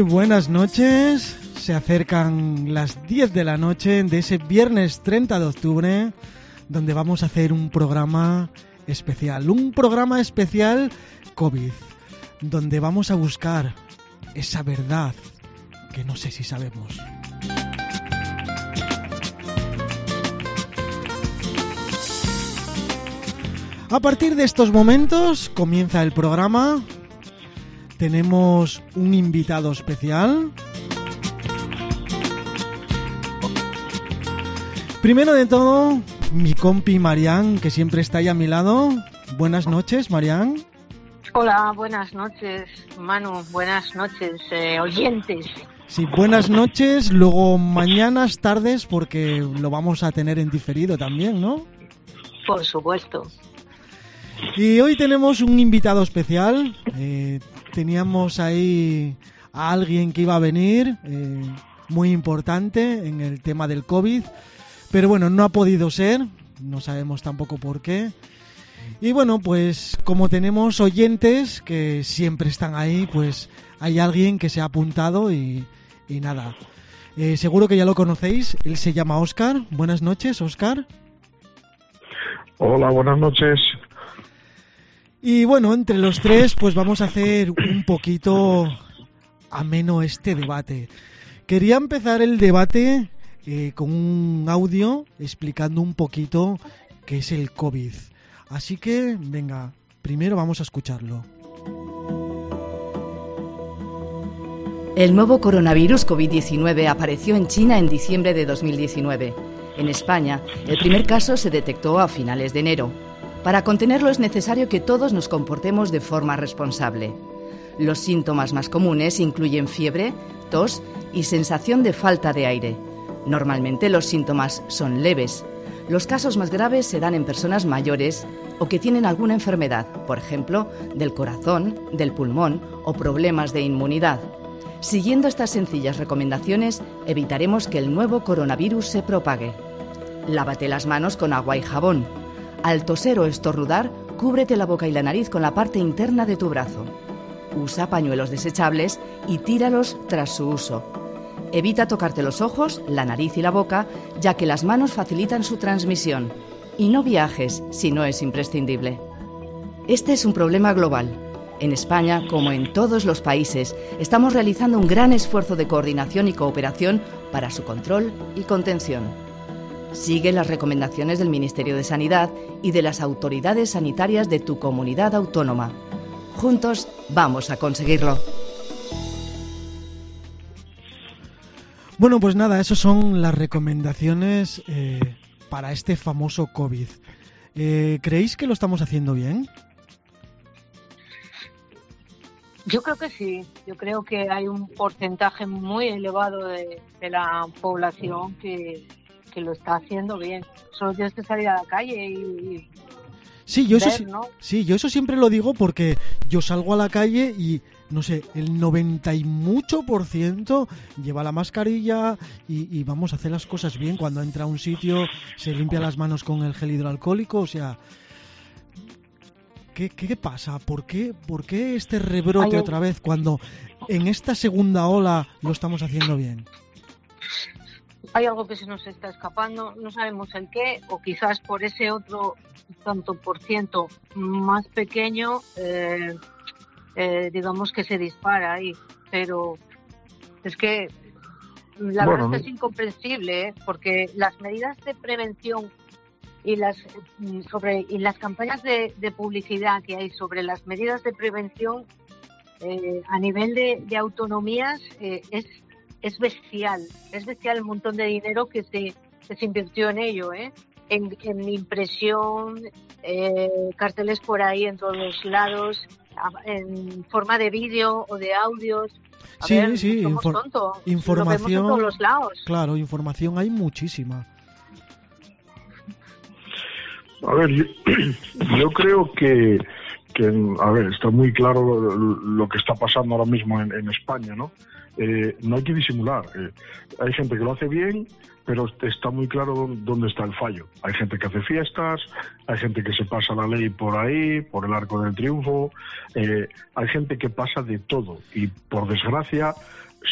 Buenas noches. Se acercan las 10 de la noche de ese viernes 30 de octubre, donde vamos a hacer un programa especial. Un programa especial COVID, donde vamos a buscar esa verdad que no sé si sabemos. A partir de estos momentos comienza el programa. Tenemos un invitado especial. Primero de todo, mi compi Marian, que siempre está ahí a mi lado. Buenas noches, Marian. Hola, buenas noches, Manu. Buenas noches, eh, oyentes. Sí, buenas noches, luego mañanas, tardes, porque lo vamos a tener en diferido también, ¿no? Por supuesto. Y hoy tenemos un invitado especial. Eh, teníamos ahí a alguien que iba a venir, eh, muy importante en el tema del COVID, pero bueno, no ha podido ser, no sabemos tampoco por qué. Y bueno, pues como tenemos oyentes que siempre están ahí, pues hay alguien que se ha apuntado y, nada. Eh, seguro que ya lo conocéis, él se llama Oscar. Buenas noches, Oscar. Hola, buenas noches. Y bueno, entre los tres, pues vamos a hacer un poquito ameno este debate. Quería empezar el debate eh, con un audio explicando un poquito qué es el COVID. Así que, venga, primero vamos a escucharlo. El nuevo coronavirus COVID-19 apareció en China en diciembre de 2019. En España, el primer caso se detectó a finales de enero. Para contenerlo es necesario que todos nos comportemos de forma responsable. Los síntomas más comunes incluyen fiebre, tos y sensación de falta de aire. Normalmente los síntomas son leves. Los casos más graves se dan en personas mayores o que tienen alguna enfermedad, por ejemplo, del corazón, del pulmón o problemas de inmunidad. Siguiendo estas sencillas recomendaciones, evitaremos que el nuevo coronavirus se propague. Lávate las manos con agua y jabón. Al toser o estornudar, cúbrete la boca y la nariz con la parte interna de tu brazo. Usa pañuelos desechables y tíralos tras su uso. Evita tocarte los ojos, la nariz y la boca, ya que las manos facilitan su transmisión. Y no viajes si no es imprescindible. Este es un problema global. En España, como en todos los países, estamos realizando un gran esfuerzo de coordinación y cooperación para su control y contención. Sigue las recomendaciones del Ministerio de Sanidad y de las autoridades sanitarias de tu comunidad autónoma. Juntos vamos a conseguirlo. Bueno, pues nada, esas son las recomendaciones eh, para este famoso COVID. Eh, ¿Creéis que lo estamos haciendo bien? Yo creo que sí. Yo creo que hay un porcentaje muy elevado de, de la población que, que, lo está haciendo bien. Solo tienes que salir a la calle y. Sí, yo, ver, eso, ¿no? sí, yo eso siempre lo digo porque yo salgo a la calle y, no sé, el 90 y mucho por ciento lleva la mascarilla y, y, vamos a hacer las cosas bien. Cuando entra a un sitio se limpia las manos con el gel hidroalcohólico, o sea... ¿Qué, qué pasa? ¿Por qué, ¿Por qué este rebrote otra vez cuando en esta segunda ola lo estamos haciendo bien? Hay algo que se nos está escapando, no sabemos el qué, o quizás por ese otro tanto por ciento más pequeño, eh, eh, digamos que se dispara ahí. Pero es que la Bueno, verdad es que es incomprensible, ¿eh? porque las medidas de prevención y las mm, sobre y las campañas de, de publicidad que hay sobre las medidas de prevención eh, a nivel de, de autonomías eh, es es bestial, es bestial el montón de dinero que se, que se invirtió en ello, ¿eh? en, en impresión, eh, carteles por ahí en todos los lados, a- en forma de vídeo o de audios. A Sí, ver, sí, somos infor- tontos, lo vemos información- en todos los lados. Claro, información hay muchísima. A ver, yo, yo creo que que, a ver, está muy claro lo que está pasando ahora mismo en, España, ¿no? Eh, no hay que disimular. Eh, hay gente que lo hace bien, pero está muy claro dónde está el fallo. Hay gente que hace fiestas, hay gente que se pasa la ley por ahí, por el arco del triunfo, eh, hay gente que pasa de todo y por desgracia,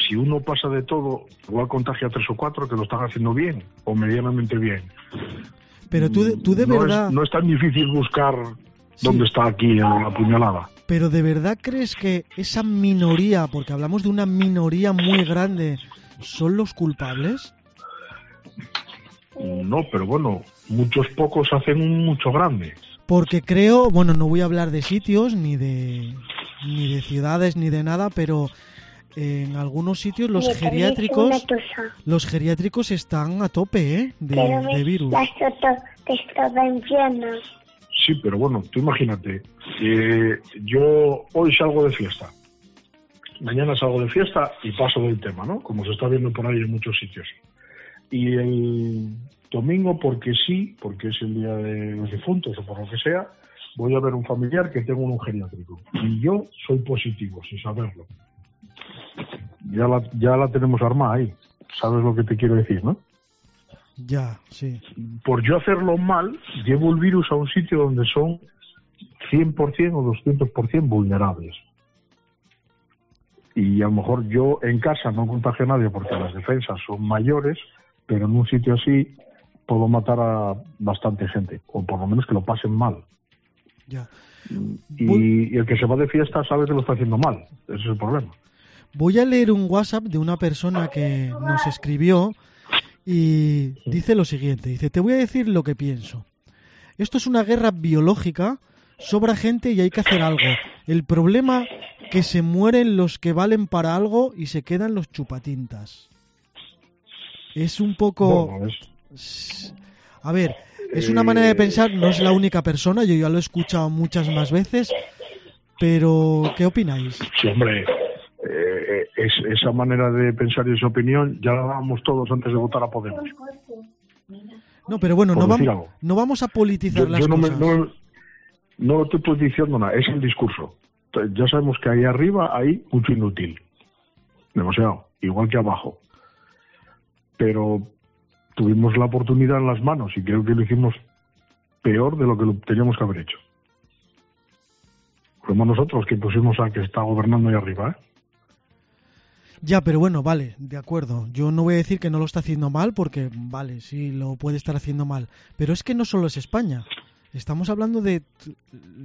si uno pasa de todo, igual contagia a tres o cuatro que lo están haciendo bien o medianamente bien. Pero tú, tú de verdad... no es tan difícil buscar dónde está aquí la puñalada. Pero de verdad crees que esa minoría, porque hablamos de una minoría muy grande, son los culpables? No, pero bueno, muchos pocos hacen un mucho grande. Porque creo, bueno, no voy a hablar de sitios, ni de, ni de ciudades, ni de nada, pero en algunos sitios los geriátricos los geriátricos están a tope ¿eh? de, de virus. Sí, pero bueno, tú imagínate, yo hoy salgo de fiesta, mañana salgo de fiesta y paso del tema, ¿no? Como se está viendo por ahí en muchos sitios. Y el domingo, porque sí, porque es el día de los difuntos o por lo que sea, voy a ver un familiar que tengo un geriátrico. Y yo soy positivo, sin saberlo. Ya la, ya la tenemos armada ahí. ¿Sabes lo que te quiero decir, no? Ya, sí. Por yo hacerlo mal, llevo el virus a un sitio donde son 100% o 200% vulnerables. Y a lo mejor yo en casa no contagio a nadie porque las defensas son mayores, pero en un sitio así puedo matar a bastante gente, o por lo menos que lo pasen mal. Ya. Y, el que se va de fiesta sabe que lo está haciendo mal, ese es el problema. Voy a leer un WhatsApp de una persona que nos escribió y dice lo siguiente, dice, te voy a decir lo que pienso. Esto es una guerra biológica, sobra gente y hay que hacer algo. El problema que se mueren los que valen para algo y se quedan los chupatintas. Es un poco... A ver, es una manera de pensar, no es la única persona, yo ya lo he escuchado muchas más veces, pero ¿qué opináis? Sí, hombre, eh, esa manera de pensar y esa opinión ya la dábamos todos antes de votar a Podemos. No, pero bueno, no vamos, no vamos a politizar las no cosas. no, no te estoy diciendo nada, es el discurso. Ya sabemos que ahí arriba hay mucho inútil. Demasiado, igual que abajo pero tuvimos la oportunidad en las manos y creo que lo hicimos peor de lo que lo teníamos que haber hecho. Fuimos nosotros que pusimos a que está gobernando ahí arriba, ¿eh? Ya, pero bueno, vale, de acuerdo. Yo no voy a decir que no lo está haciendo mal porque, vale, sí, lo puede estar haciendo mal. Pero es que no solo es España. Estamos hablando de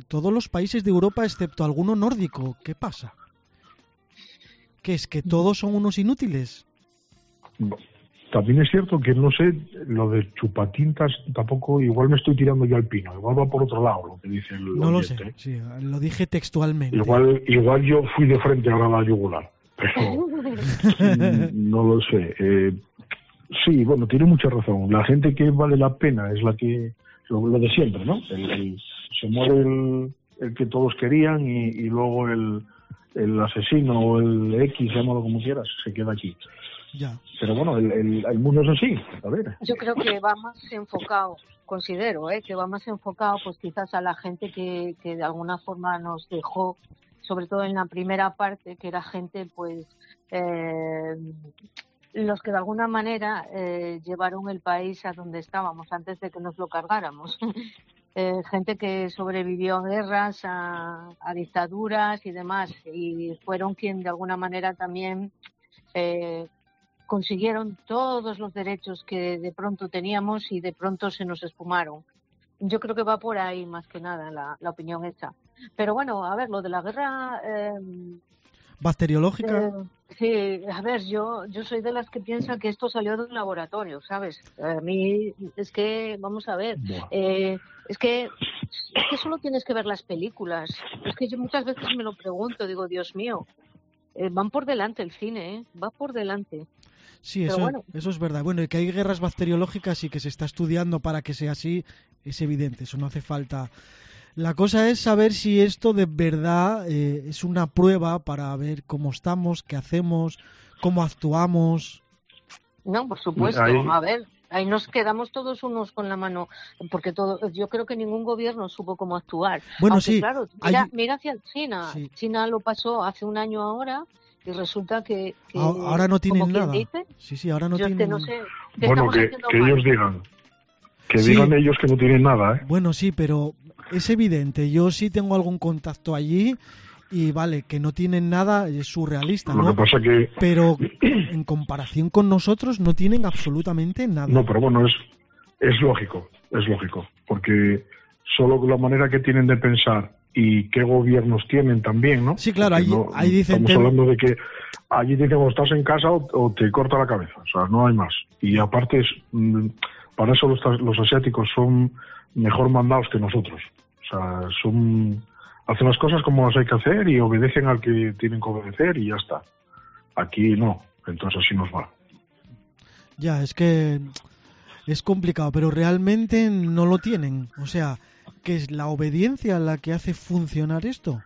todos los países de Europa excepto alguno nórdico. ¿Qué pasa? ¿Qué es que todos son unos inútiles? También es cierto que no sé, lo de chupatintas tampoco, igual me estoy tirando yo al pino, igual va por otro lado lo que dice el No lo sé, sí, lo dije textualmente. Igual, igual yo fui de frente ahora a la yugular, pero no lo sé. Eh, sí, bueno, tiene mucha razón. La gente que vale la pena es la que, lo, de siempre, ¿no? se muere el, el, que todos querían y, y luego el, el asesino o el X, llámalo como quieras, se queda aquí. Pero bueno, el, mundo es así. A ver. Yo creo que va más enfocado, considero, ¿eh? que va más enfocado pues quizás a la gente que, que de alguna forma nos dejó, sobre todo en la primera parte, que era gente pues eh, los que de alguna manera eh, llevaron el país a donde estábamos antes de que nos lo cargáramos. Eh, gente que sobrevivió a guerras, a, dictaduras y demás, y fueron quien de alguna manera también eh, consiguieron todos los derechos que de pronto teníamos y de pronto se nos esfumaron. Yo creo que va por ahí más que nada la, opinión esta. Pero bueno, a ver, lo de la guerra... Eh, ¿Bacteriológica? Eh, sí, a ver, yo, yo soy de las que piensan que esto salió de un laboratorio, ¿sabes? A mí es que, vamos a ver, eh, es, que, es que solo tienes que ver las películas. Es que yo muchas veces me lo pregunto, digo, Dios mío, eh, van por delante el cine, ¿eh? va por delante. Sí, eso, eso es verdad. Bueno, y que hay guerras bacteriológicas y que se está estudiando para que sea así, es evidente, eso no hace falta. La cosa es saber si esto de verdad eh, es una prueba para ver cómo estamos, qué hacemos, cómo actuamos. No, por supuesto. A ver, ahí nos quedamos todos unos con la mano, porque todo, yo creo que ningún gobierno supo cómo actuar. Bueno, sí. Claro, mira, hacia China. China lo pasó hace un año ahora y resulta que, ahora no tienen nada. sí, sí, ahora no tienen. No bueno, que, ellos digan. Que digan ellos que no tienen nada, ¿eh? Bueno, sí, pero es evidente. Yo sí tengo algún contacto allí y vale, que no tienen nada es surrealista, ¿no? Lo que pasa que... Pero en comparación con nosotros no tienen absolutamente nada. No, pero bueno, es, es lógico, es lógico, porque solo la manera que tienen de pensar y qué gobiernos tienen también, ¿no? Sí, claro, ahí, ahí dicen... Estamos hablando de que allí dicen o estás en casa o, te corta la cabeza, o sea, no hay más. Y aparte, es, mm, para eso los, los asiáticos son mejor mandados que nosotros. O sea, son hacen las cosas como las hay que hacer y obedecen al que tienen que obedecer y ya está. Aquí no, entonces así nos va. Ya, es que es complicado, pero realmente no lo tienen. O sea, que es la obediencia la que hace funcionar esto.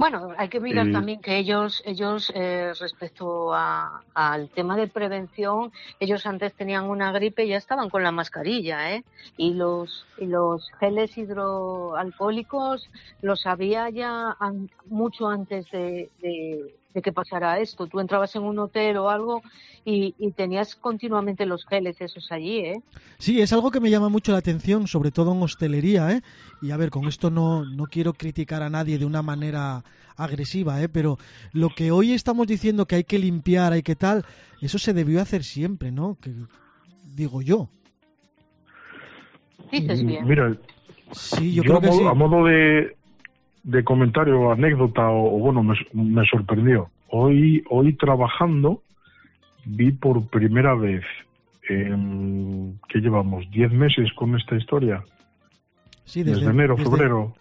Bueno, hay que mirar también que ellos, ellos eh, respecto al tema de prevención, ellos antes tenían una gripe y ya estaban con la mascarilla, ¿eh? Y los, y los geles hidroalcohólicos los había ya mucho antes de, de que pasara esto. Tú entrabas en un hotel o algo y, tenías continuamente los geles esos allí, ¿eh? Sí, es algo que me llama mucho la atención, sobre todo en hostelería, ¿eh? Y a ver, con esto no, no quiero criticar a nadie de una manera agresiva, ¿eh? Pero lo que hoy estamos diciendo que hay que limpiar, hay que tal, eso se debió hacer siempre, ¿no? Que, digo yo. Dices bien. Mira, sí, yo, creo que sí. a modo de, de comentario o anécdota, o, bueno, me, sorprendió. Hoy, hoy trabajando, vi por primera vez, en, ¿qué llevamos? ¿10 meses con esta historia? Sí, desde, enero, febrero.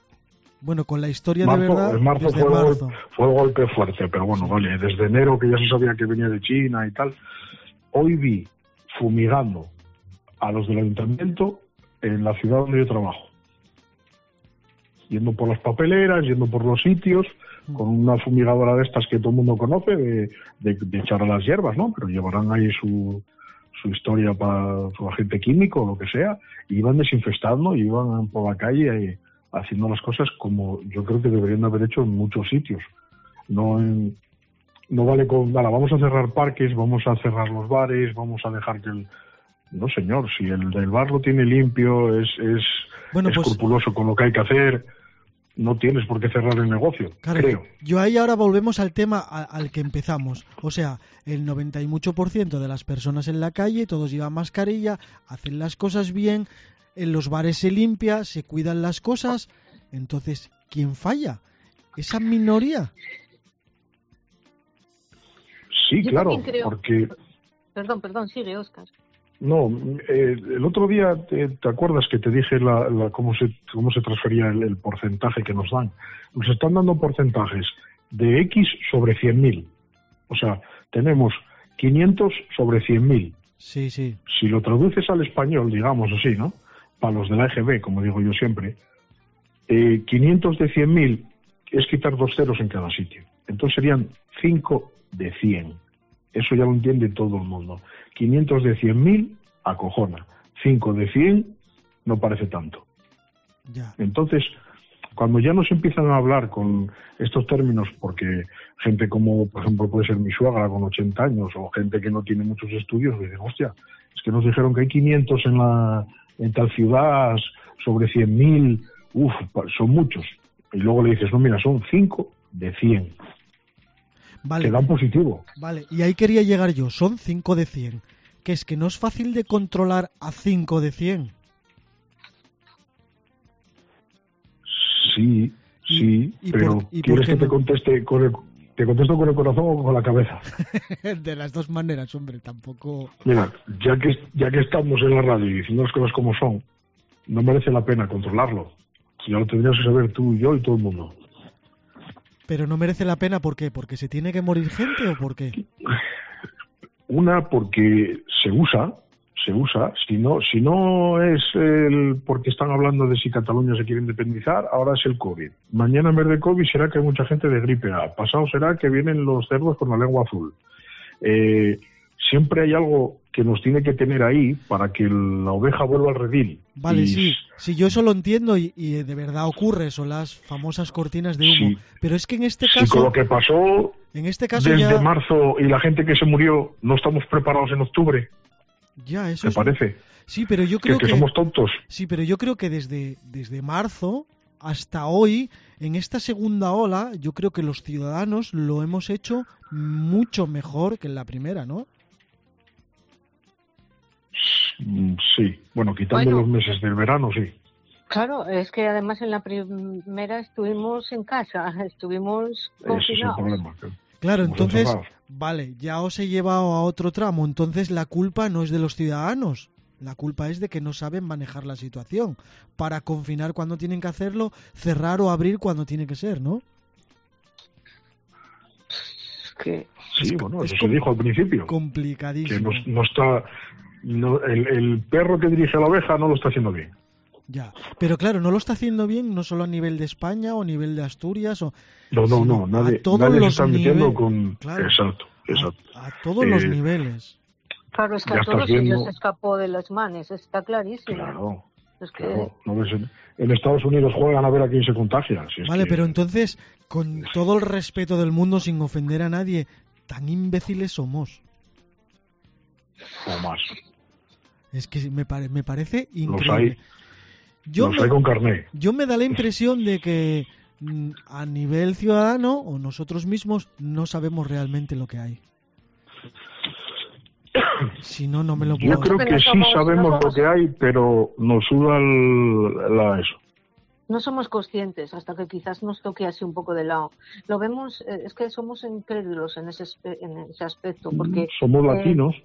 Bueno, con la historia de verdad. En marzo, fue, marzo. fue golpe fuerte, pero bueno, vale, desde enero que ya se sabía que venía de China y tal. Hoy vi fumigando a los del ayuntamiento en la ciudad donde yo trabajo yendo por las papeleras, yendo por los sitios, con una fumigadora de estas que todo el mundo conoce, de, echar a las hierbas, ¿no? Pero llevarán ahí su, su historia para su agente químico o lo que sea, y iban desinfestando, y iban por la calle eh, haciendo las cosas como yo creo que deberían haber hecho en muchos sitios. No no vale con, nada, vamos a cerrar parques, vamos a cerrar los bares, vamos a dejar que el... No, señor, si el del bar lo tiene limpio, es, es pues escrupuloso con lo que hay que hacer, no tienes por qué cerrar el negocio, creo. Yo ahí ahora volvemos al tema al que empezamos. O sea, el 90 y mucho por ciento de las personas en la calle, todos llevan mascarilla, hacen las cosas bien, en los bares se limpia, se cuidan las cosas. Entonces, ¿quién falla? ¿Esa minoría? Sí, claro, porque... Perdón, perdón, sigue, Oscar. No, eh, el otro día, te, acuerdas que te dije la, cómo, se, cómo se transfería el, porcentaje que nos dan? Nos están dando porcentajes de X sobre 100.000. O sea, tenemos 500 sobre 100.000. Sí, sí. Si lo traduces al español, digamos así, ¿no? Para los de la EGB, como digo yo siempre, eh, 500 de 100.000 es quitar dos ceros en cada sitio. Entonces serían 5 de 100. Eso ya lo entiende todo el mundo. 500 de 100.000 acojona. 5 de 100 no parece tanto. Entonces, cuando ya nos empiezan a hablar con estos términos, porque gente como, por ejemplo, puede ser mi suegra con 80 años o gente que no tiene muchos estudios, dicen, hostia, es que nos dijeron que hay 500 en, la, en tal ciudad, sobre 100.000, uff, son muchos. Y luego le dices, no, mira, son 5 de 100. Vale. dan positivo. Vale, y ahí quería llegar yo, son 5 de 100. Que es que no es fácil de controlar a 5 de 100. Sí, sí, pero ¿quieres que te conteste con el, te contesto con el corazón o con la cabeza? de las dos maneras, hombre, tampoco. Mira, ya que, ya que estamos en la radio y diciendo las cosas como son, no merece la pena controlarlo. Ya lo tendrías que saber tú y yo y todo el mundo. Pero no merece la pena, ¿por qué? ¿Porque se tiene que morir gente o por qué? Una, porque se usa, se usa. Si no, si no es el porque están hablando de si Cataluña se quiere independizar, ahora es el COVID. Mañana en vez de COVID será que hay mucha gente de gripe A. Pasado será que vienen los cerdos con la lengua azul. Eh, siempre hay algo que nos tiene que tener ahí para que la oveja vuelva al redil. Vale, Y- sí, sí, yo eso lo entiendo y, y de verdad ocurre, son las famosas cortinas de humo. Sí. Pero es que en este Sí, con caso, lo que pasó en este caso desde ya, marzo y la gente que se murió, no estamos preparados en octubre, ya eso ¿te es, parece? sí, pero yo Que, creo que que, somos tontos. sí, pero yo creo que desde desde marzo hasta hoy, en esta segunda ola, yo creo que los ciudadanos lo hemos hecho mucho mejor que en la primera, ¿no? Mm, Sí, bueno, quitando Bueno. los meses del verano, sí. Claro, es que además en la primera estuvimos en casa, estuvimos Ese es el confinados. problema. que- Claro, entonces, encerrados. vale, ya os he llevado a otro tramo, entonces la culpa no es de los ciudadanos, la culpa es de que no saben manejar la situación para confinar cuando tienen que hacerlo, cerrar o abrir cuando tiene que ser, ¿no? Que Sí, Es- bueno, es eso se dijo al principio. Que Complicadísimo. no, no está. No- el, el perro que dirige a la oveja no lo está haciendo bien. Ya, pero claro, no lo está haciendo bien no solo a nivel de España o a nivel de Asturias o No, no, no. Nadie, a todos nadie se está metiendo con. Claro. Exacto, exacto. a, a todos los Eh, niveles. claro, es que Ya a todos ellos viendo- se escapó de las manos, está clarísimo. Claro. Es que claro. No ves, en, en Estados Unidos juegan a ver a quién se contagia. si Vale, que- pero entonces, con todo el respeto del mundo, sin ofender a nadie, tan imbéciles somos. O más. Es que me, pare- me parece Los increíble. hay, Yo los me, hay con carné. yo me da la impresión de que mm, a nivel ciudadano o nosotros mismos no sabemos realmente lo que hay. Si no, no me lo puedo... Yo creo que sí sabemos lo que hay, pero nos suda el- la, eso. no somos conscientes hasta que quizás nos toque así un poco de lado. Lo vemos, eh, es que somos incrédulos en ese, en ese aspecto, porque, Somos eh, latinos.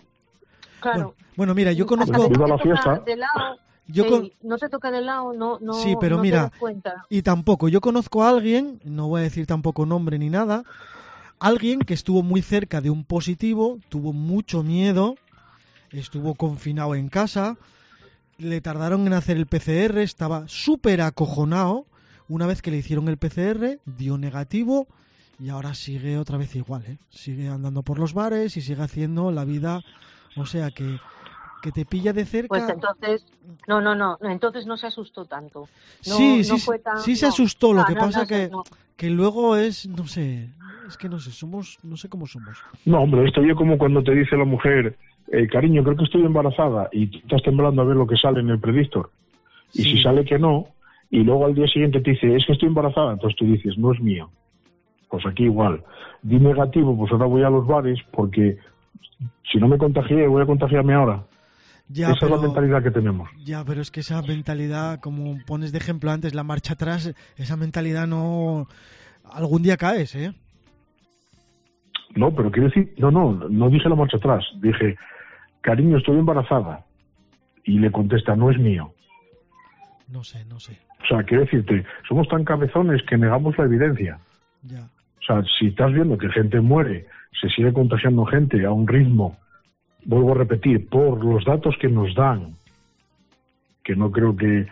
Claro, Bueno, bueno, mira, yo conozco... Viva la fiesta. de lado, Yo con- no te toca de lado, no, no, Sí, pero no mira, te das cuenta. Y tampoco, yo conozco a alguien, no voy a decir tampoco nombre ni nada, alguien que estuvo muy cerca de un positivo, tuvo mucho miedo, estuvo confinado en casa, le tardaron en hacer el PCR, estaba súper acojonado, una vez que le hicieron el PCR, dio negativo y ahora sigue otra vez igual, ¿eh? sigue andando por los bares y sigue haciendo la vida, o sea que, que te pilla de cerca. Pues entonces, no, no, no, no, entonces no se asustó tanto. No, sí, no sí, fue tan- sí se no. asustó, lo Ah, que no, pasa que, no. que luego es, no sé, es que no sé, somos, no sé cómo somos. No, hombre, esto yo como cuando te dice la mujer, eh, cariño, creo que estoy embarazada y tú estás temblando a ver lo que sale en el predictor. Y Sí. si sale que no, y luego al día siguiente te dice, es que estoy embarazada, entonces tú dices, no es mío. Pues aquí igual. Di negativo, pues ahora voy a los bares porque si no me contagié, voy a contagiarme ahora. Ya, Esa es la mentalidad que tenemos. ya, pero es que esa mentalidad, como pones de ejemplo antes, la marcha atrás, esa mentalidad no, algún día caes, ¿eh? No, pero quiero decir, no, no, no dije la marcha atrás. Dije, cariño, estoy embarazada. Y le contesta, no es mío. No sé, no sé, O sea, quiero decirte, somos tan cabezones que negamos la evidencia. ya. O sea, si estás viendo que gente muere, se sigue contagiando gente a un ritmo, vuelvo a repetir, por los datos que nos dan, que no creo que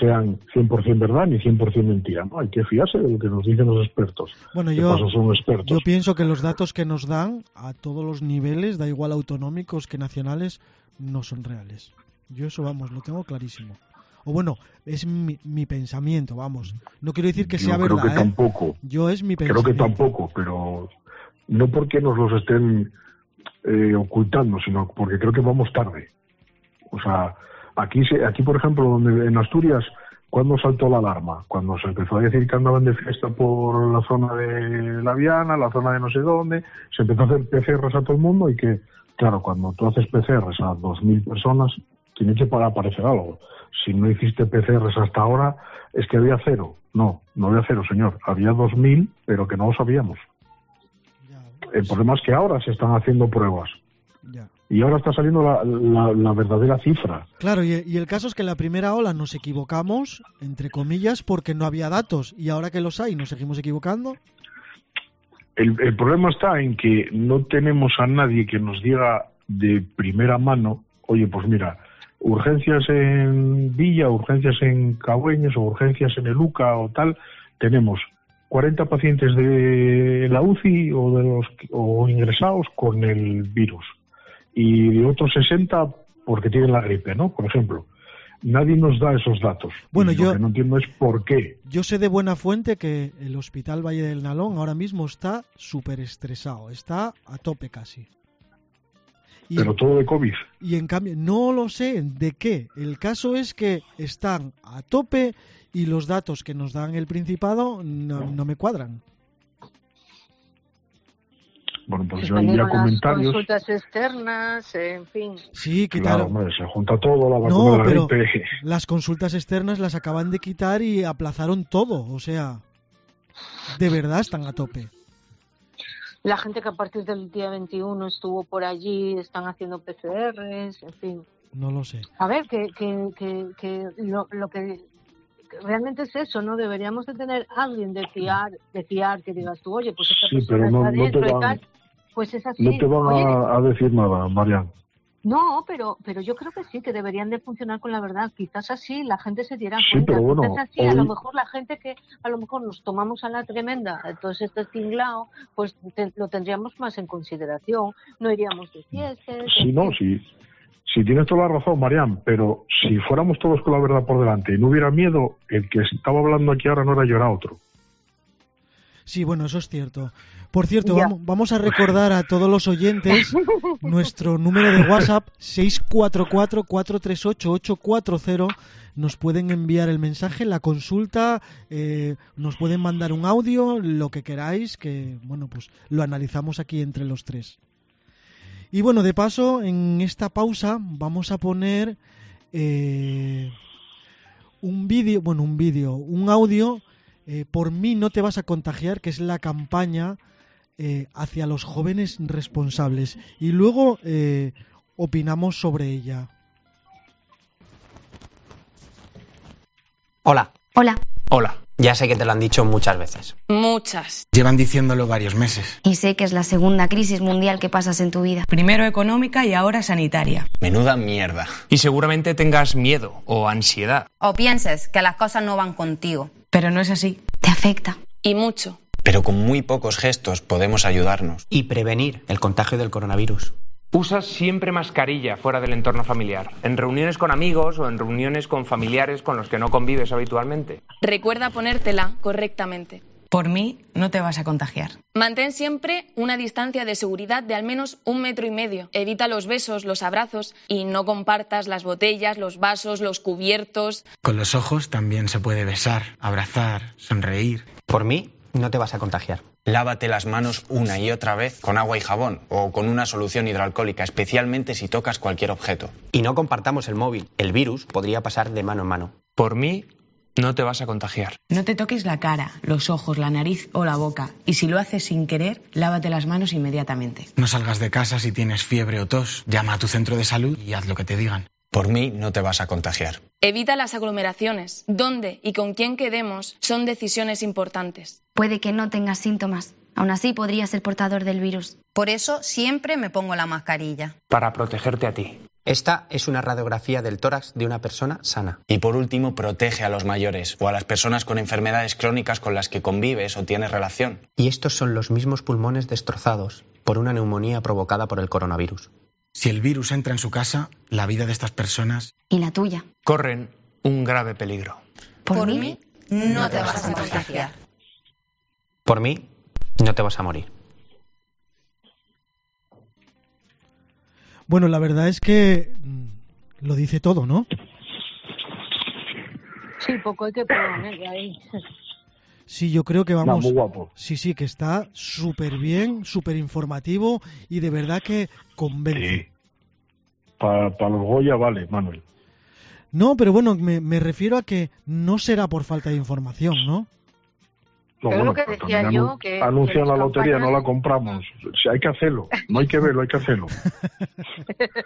sean 100% verdad ni 100% mentira, ¿no? Hay que fiarse de lo que nos dicen los expertos. Bueno, yo, son expertos. yo pienso que los datos que nos dan a todos los niveles, da igual autonómicos que nacionales, no son reales. Yo eso, vamos, lo tengo clarísimo. O bueno, es mi, mi pensamiento, vamos. No quiero decir que Yo sea creo verdad, que ¿eh? tampoco. Yo es mi Creo pensamiento. que tampoco, pero no porque nos los estén eh, ocultando, sino porque creo que vamos tarde. O sea, aquí, se, aquí por ejemplo, donde en Asturias, ¿cuándo saltó la alarma? Cuando se empezó a decir que andaban de fiesta por la zona de La Viana, la zona de no sé dónde, se empezó a hacer PCRs a todo el mundo y que, claro, cuando tú haces PCRs a 2.000 personas, tiene que para aparecer algo. Si no hiciste PCRs hasta ahora, es que había cero. No, no había cero, señor. Había 2.000, pero que no lo sabíamos. El problema es que ahora se están haciendo pruebas. ya. Y ahora está saliendo la, la- la verdadera cifra. Claro, y, y el caso es que en la primera ola nos equivocamos, entre comillas, porque no había datos. Y ahora que los hay, nos seguimos equivocando. El, el problema está en que no tenemos a nadie que nos diga de primera mano, oye, pues mira, urgencias en Villa, urgencias en Cabueños o urgencias en el UCA o tal, tenemos 40 pacientes de la UCI o, de los, o ingresados con el virus. y otros 60 porque tienen la gripe, ¿no? Por ejemplo. Nadie nos da esos datos. Bueno, Y yo- Lo que no entiendo es por qué. Yo sé de buena fuente que el Hospital Valle del Nalón ahora mismo está súper estresado, está a tope casi. Y, Pero todo de COVID. y en cambio, no lo sé de qué. El caso es que están a tope y los datos que nos dan el Principado no, no me cuadran. Bueno, pues yo las comentarios. consultas externas, en fin. Sí, Claro, quitaron. hombre, se junta todo, la vacuna No, de la pero gripe. las consultas externas las acaban de quitar y aplazaron todo. O sea, de verdad están a tope. La gente que a partir del día 21 estuvo por allí, están haciendo PCRs, en fin. No lo sé. A ver, que, que, que, que lo, lo que realmente es eso, ¿no? Deberíamos de tener alguien de fiar, de fiar que digas tú, oye, pues esta Sí, persona pero no- está no dentro y van- tal. Pues es así. No te van Oye, a, a decir nada, Marian. No, pero, pero yo creo que sí, que deberían de funcionar con la verdad. Quizás así la gente se diera Sí, cuenta. pero bueno, Quizás así, a lo mejor la gente que a lo mejor nos tomamos a la tremenda, entonces este tinglao, pues te- lo tendríamos más en consideración. No iríamos de fiestas. Sí, no, sí. Sí, tienes toda la razón, Marian, pero si fuéramos todos con la verdad por delante y no hubiera miedo, el que estaba hablando aquí ahora no era yo, era otro. Sí, bueno, eso es cierto. Por cierto, vamos, vamos a recordar a todos los oyentes nuestro número de WhatsApp 644-438-840. Nos pueden enviar el mensaje, la consulta, eh, nos pueden mandar un audio, lo que queráis, que bueno, pues lo analizamos aquí entre los tres. Y bueno, de paso, en esta pausa vamos a poner eh, un vídeo, bueno, un vídeo, un audio eh, por mí no te vas a contagiar, que es la campaña eh, hacia los jóvenes responsables. Y luego eh, opinamos sobre ella. Hola. Hola. Hola. Ya sé que te lo han dicho muchas veces. Muchas. Llevan diciéndolo varios meses. Y sé que es la segunda crisis mundial que pasas en tu vida. Primero económica y ahora sanitaria. Menuda mierda. Y seguramente tengas miedo o ansiedad. O pienses que las cosas no van contigo. Pero no es así. Te afecta. Y mucho. Pero con muy pocos gestos podemos ayudarnos. Y prevenir el contagio del coronavirus. Usa siempre mascarilla fuera del entorno familiar, en reuniones con amigos o en reuniones con familiares con los que no convives habitualmente. Recuerda ponértela correctamente. Por mí no te vas a contagiar. Mantén siempre una distancia de seguridad de al menos un metro y medio. Evita los besos, los abrazos y no compartas las botellas, los vasos, los cubiertos. Con los ojos también se puede besar, abrazar, sonreír. Por mí no te vas a contagiar. Lávate las manos una y otra vez con agua y jabón o con una solución hidroalcohólica, especialmente si tocas cualquier objeto. Y no compartamos el móvil. El virus podría pasar de mano en mano. Por mí, no te vas a contagiar. No te toques la cara, los ojos, la nariz o la boca. Y si lo haces sin querer, lávate las manos inmediatamente. No salgas de casa si tienes fiebre o tos. Llama a tu centro de salud y haz lo que te digan. Por mí no te vas a contagiar. Evita las aglomeraciones. Dónde y con quién quedemos son decisiones importantes. Puede que no tengas síntomas. Aún así podría ser portador del virus. Por eso siempre me pongo la mascarilla. Para protegerte a ti. Esta es una radiografía del tórax de una persona sana. Y por último, protege a los mayores o a las personas con enfermedades crónicas con las que convives o tienes relación. Y estos son los mismos pulmones destrozados por una neumonía provocada por el coronavirus. Si el virus entra en su casa, la vida de estas personas... Y la tuya. Corren un grave peligro. Por, mí, no te vas a contagiar. Por mí, no te vas a morir. Bueno, la verdad es que mm, lo dice todo, ¿no? Sí, poco hay que poner ahí. Sí, yo creo que No, vamos. muy guapo. Sí, sí, que está súper bien, súper informativo y de verdad que convence. Sí. Para los Goya vale, Manuel. No, pero bueno, me, me refiero a que no será por falta de información, ¿no? No, bueno, lo que decía yo, anu- que- anuncian que la lotería, no la compramos. O sea, hay que hacerlo. No hay que verlo, hay que hacerlo.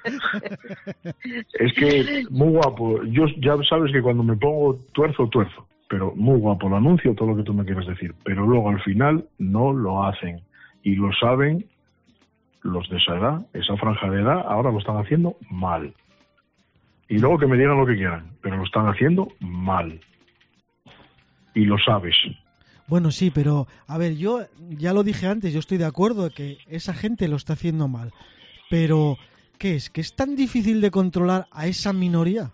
es que muy guapo. Yo ya sabes que cuando me pongo tuerzo, tuerzo. Pero muy guapo el anuncio, todo lo que tú me quieras decir. Pero luego al final no lo hacen. Y lo saben los de esa edad, esa franja de edad, ahora lo están haciendo mal. Y luego que me digan lo que quieran, pero lo están haciendo mal. Y lo sabes. Bueno, sí, pero a ver, yo ya lo dije antes, yo estoy de acuerdo que esa gente lo está haciendo mal, pero ¿qué es? ¿Que es tan difícil de controlar a esa minoría?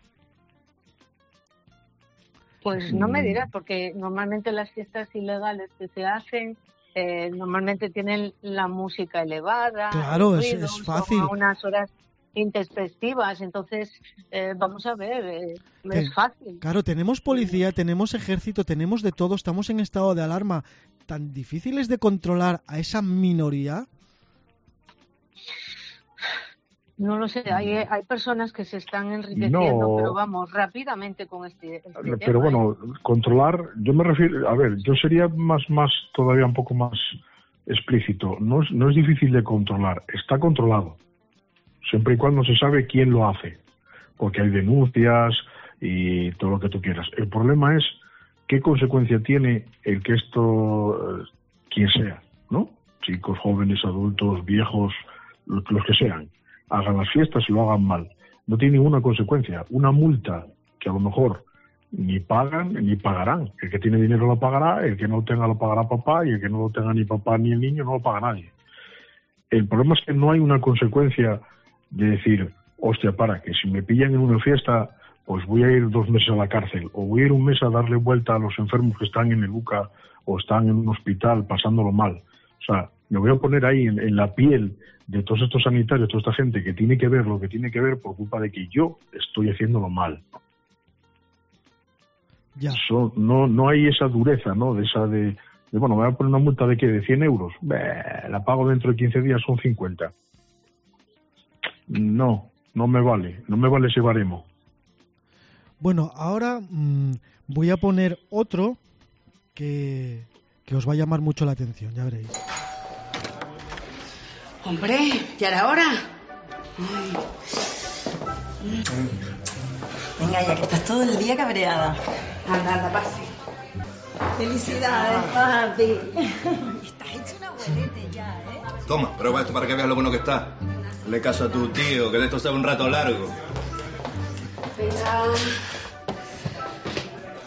Pues no Mm. me dirás, porque normalmente las fiestas ilegales que se hacen eh, normalmente tienen la música elevada, Claro, es- es fácil. a unas horas intempestivas, entonces eh, vamos a ver, eh, es fácil. Claro, tenemos policía, tenemos ejército, tenemos de todo, estamos en estado de alarma. ¿Tan difícil es de controlar a esa minoría? No lo sé, hay, hay personas que se están enriqueciendo, No. pero vamos, rápidamente con este, este tema, Pero ¿eh? bueno, controlar, yo me refiero, a ver, yo sería más, más, todavía un poco más explícito. No es, no es difícil de controlar, está controlado. Siempre y cuando se sabe quién lo hace. Porque hay denuncias y todo lo que tú quieras. El problema es qué consecuencia tiene el que esto, eh, quien sea, ¿no? Chicos, jóvenes, adultos, viejos, lo- los que sean, hagan las fiestas y lo hagan mal. No tiene ninguna consecuencia. Una multa que a lo mejor ni pagan ni pagarán. El que tiene dinero lo pagará, el que no lo tenga lo pagará papá y el que no lo tenga ni papá ni el niño no lo paga nadie. El problema es que no hay una consecuencia de decir, hostia, para, que si me pillan en una fiesta, pues voy a ir dos meses a la cárcel o voy a ir un mes a darle vuelta a los enfermos que están en el UCA o están en un hospital pasándolo mal. O sea, me voy a poner ahí en, en la piel de todos estos sanitarios, toda esta gente que tiene que ver lo que tiene que ver por culpa de que yo estoy haciéndolo mal. Ya. Eso- no, no hay esa dureza, ¿no? De esa de, de, bueno, me voy a poner una multa de qué, de 100 euros. Beh, la pago dentro de 15 días, son 50. No, no me vale, no me vale ese baremo. Bueno, ahora mm, voy a poner otro que, que os va a llamar mucho la atención, ya veréis. Hombre, ¿ya era hora? Ay. Venga, ya que estás todo el día cabreada. Anda, anda, pase. Felicidades, papi. Estás hecho una abuelete ya, ¿eh? Toma, prueba esto para que veas lo bueno que está. Le caso a tu tío, que de esto sabe un rato largo. Venga.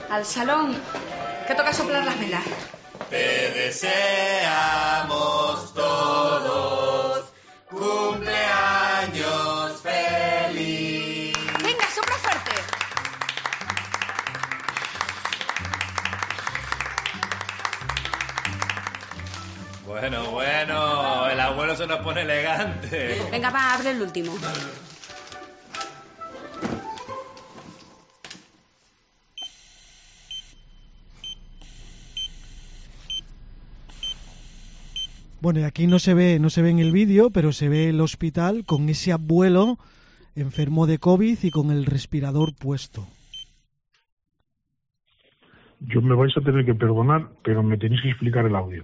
Al salón. Que toca soplar las velas. Te deseamos todos cumpleaños feliz. Venga, sopla fuerte. Bueno, bueno, el abuelo se nos pone elegante. Venga, va, abre el último. Bueno, y aquí no se ve, no se ve en el vídeo, pero se ve el hospital con ese abuelo enfermo de COVID y con el respirador puesto. Yo me vais a tener que perdonar, pero me tenéis que explicar el audio.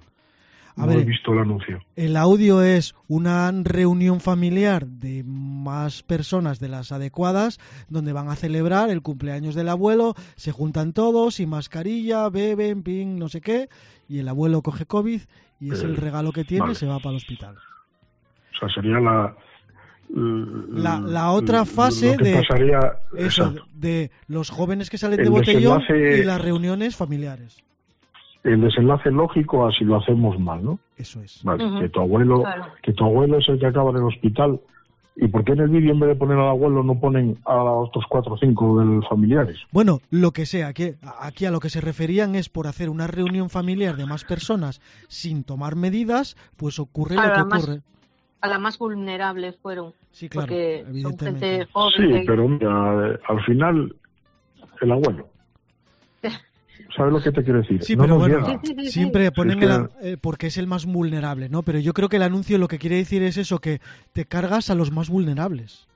A no ver. he visto el anuncio. El audio es una reunión familiar de más personas de las adecuadas, donde van a celebrar el cumpleaños del abuelo, se juntan todos sin mascarilla, beben, ping, no sé qué, y el abuelo coge COVID y es Eh, el regalo que tiene y se va para el hospital. O sea, sería la... La, la otra lo fase de pasaría, eso, de los jóvenes que salen de botellón y las reuniones familiares. El desenlace lógico a si lo hacemos mal, ¿no? Eso es. Vale, que tu abuelo, claro. que tu abuelo es el que acaba en el hospital. ¿Y por qué en el vídeo en vez de poner al abuelo no ponen a los otros cuatro o cinco del familiares? Bueno, lo que sea, aquí, aquí a lo que se referían es por hacer una reunión familiar de más personas sin tomar medidas, pues ocurre lo que ocurre. A las más vulnerables fueron. Sí, claro, porque son evidentemente. gente joven. Sí, que- pero mira, al final, el abuelo. ¿Sabes lo que te quiero decir? Sí, No pero bueno, llega. siempre ponen es que- el- eh, porque es el más vulnerable, ¿no? Pero yo creo que el anuncio lo que quiere decir es eso, que te cargas a los más vulnerables.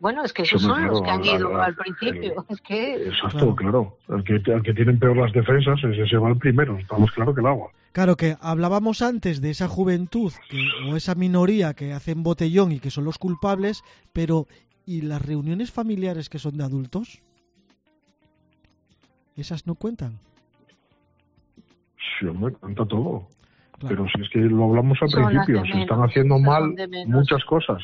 Bueno, es que Eso esos son los claro, que han ido al- al principio. Es que Exacto, claro. El, que, el que tienen peor las defensas, ese se va el primero. Estamos claro que el agua. Claro que hablábamos antes de esa juventud que, o esa minoría que hacen botellón y que son los culpables, pero ¿y las reuniones familiares que son de adultos? ¿Esas no cuentan? Sí, hombre, cuenta todo. Claro. Pero si es que lo hablamos al Son principio, se están haciendo mal muchas cosas.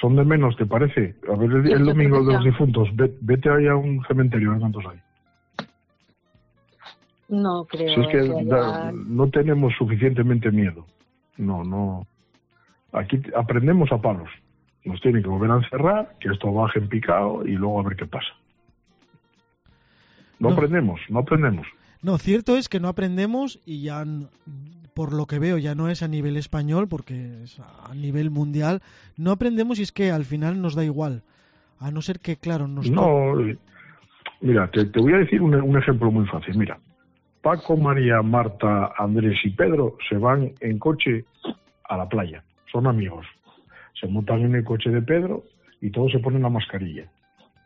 Son de menos, ¿te parece? A ver, el, domingo de los difuntos, ve- vete ahí a un cementerio, a ver cuántos hay. no creo Si es que que haya- da- no tenemos suficientemente miedo. No, no. Aquí aprendemos a palos. Nos tienen que volver a encerrar, que esto baje en picado y luego a ver qué pasa. No, No. aprendemos, no aprendemos. No, cierto es que no aprendemos y ya, por lo que veo, ya no es a nivel español, porque es a nivel mundial. No aprendemos y es que al final nos da igual. A no ser que, claro, nos... No, eh, mira, te, te voy a decir un, un ejemplo muy fácil. Mira, Paco, María, Marta, Andrés y Pedro se van en coche a la playa. Son amigos. Se montan en el coche de Pedro y todos se ponen la mascarilla.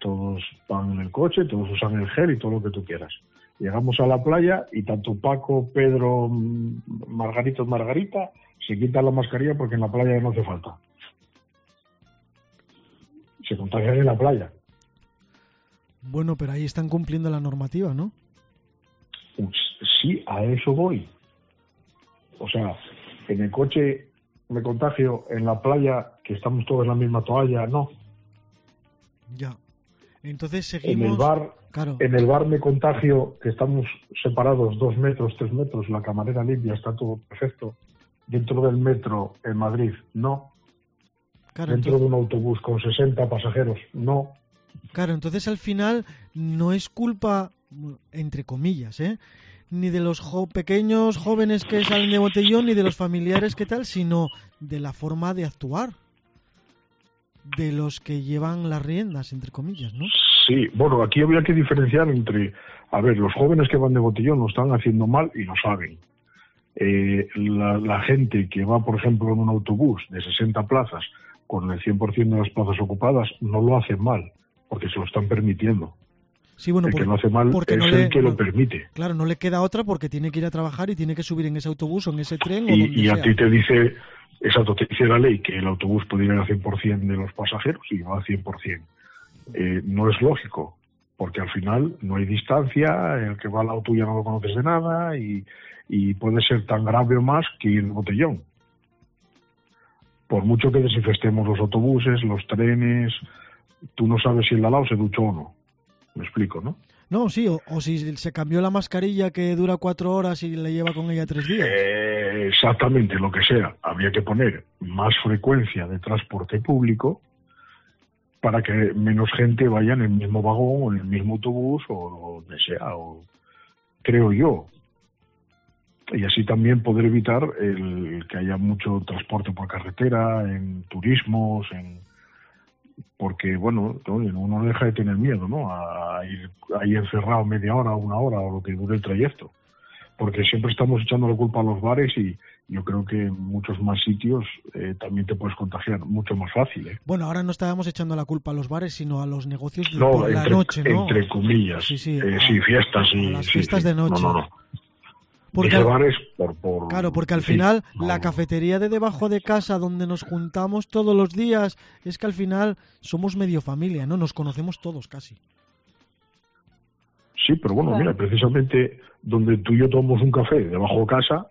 Todos van en el coche, todos usan el gel y todo lo que tú quieras. Llegamos a la playa y tanto Paco, Pedro, mm, Margarito, Margarita se quitan la mascarilla porque en la playa ya no hace falta. Se contagian en la playa. Bueno, pero ahí están cumpliendo la normativa, ¿no? Pues sí, a eso voy. O sea, en el coche me contagio, en la playa, que estamos todos en la misma toalla, no. Ya. Entonces En seguimos... el bar, Claro. en el bar me contagio, que estamos separados dos metros, tres metros, la camarera limpia, está todo perfecto. Dentro del metro en Madrid, no. Claro, Dentro entonces- de un autobús con 60 pasajeros, no. Claro, entonces al final no es culpa, entre comillas, ¿eh? ni de los jo- pequeños jóvenes que salen de botellón, ni de los familiares que tal, sino de la forma de actuar, de los que llevan las riendas, entre comillas, ¿no? Sí, bueno, aquí habría que diferenciar entre, a ver, los jóvenes que van de botellón lo están haciendo mal y lo saben. Eh, la, la gente que va, por ejemplo, en un autobús de 60 plazas con el 100% de las plazas ocupadas no lo hace mal, porque se lo están permitiendo. Sí, bueno, el que por- lo hace mal porque es no el que no- lo permite. Claro, no le queda otra porque tiene que ir a trabajar y tiene que subir en ese autobús o en ese tren o Y, donde y a sea. ti te dice, exacto, te dice la ley que el autobús puede ir al 100% de los pasajeros y va al 100%. Eh, no es lógico, porque al final no hay distancia, el que va al auto ya no lo conoces de nada y, y puede ser tan grave o más que ir en botellón. Por mucho que desinfestemos los autobuses, los trenes, tú no sabes si el de al lado se duchó o no. Me explico, ¿no? No, sí, o, o si se cambió la mascarilla que dura cuatro horas y le lleva con ella tres días. Eh, exactamente lo que sea. Habría que poner más frecuencia de transporte público para que menos gente vaya en el mismo vagón o en el mismo autobús o donde sea, o, creo yo. Y así también poder evitar el que haya mucho transporte por carretera, en turismos, en porque bueno, uno no deja de tener miedo, ¿no? A ir ahí encerrado media hora, una hora o lo que dure el trayecto. Porque siempre estamos echando la culpa a los bares y yo creo que en muchos más sitios eh, también te puedes contagiar mucho más fácil, ¿eh? Bueno, ahora no estábamos echando la culpa a los bares, sino a los negocios de No, por la noche, ¿no? entre comillas. Sí, sí, Eh, a- sí, fiestas las sí, fiestas sí. de noche. No, no, no. Porque Dije al- bares por, por Claro, porque al final la cafetería de debajo de casa donde nos juntamos todos los días es que al final somos medio familia, ¿no? Nos conocemos todos casi. Sí, pero bueno, mira, precisamente donde tú y yo tomamos un café debajo de casa,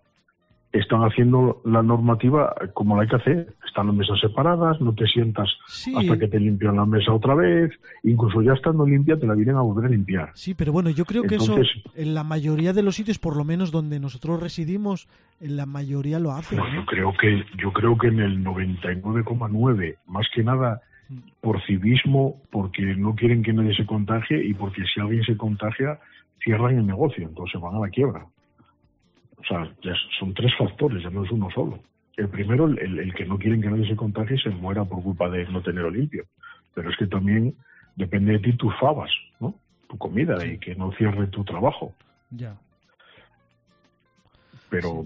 están haciendo la normativa como la hay que hacer. Están las mesas separadas, no te sientas Sí. hasta que te limpian la mesa otra vez, incluso ya estando limpia te la vienen a volver a limpiar. Sí, pero bueno, yo creo que Entonces- eso en la mayoría de los sitios, por lo menos donde nosotros residimos, en la mayoría lo hacen. Pues yo creo que yo creo que en el 99,9, más que nada por civismo, porque no quieren que nadie se contagie y porque si alguien se contagia cierran el negocio, entonces van a la quiebra. O sea, ya son tres factores, ya no es uno solo. El primero, el, el- que no quieren que nadie se contagie y se muera por culpa de no tenerlo limpio. Pero es que también depende de ti tus favas, ¿no? Tu comida y que no cierre tu trabajo. Ya. Pero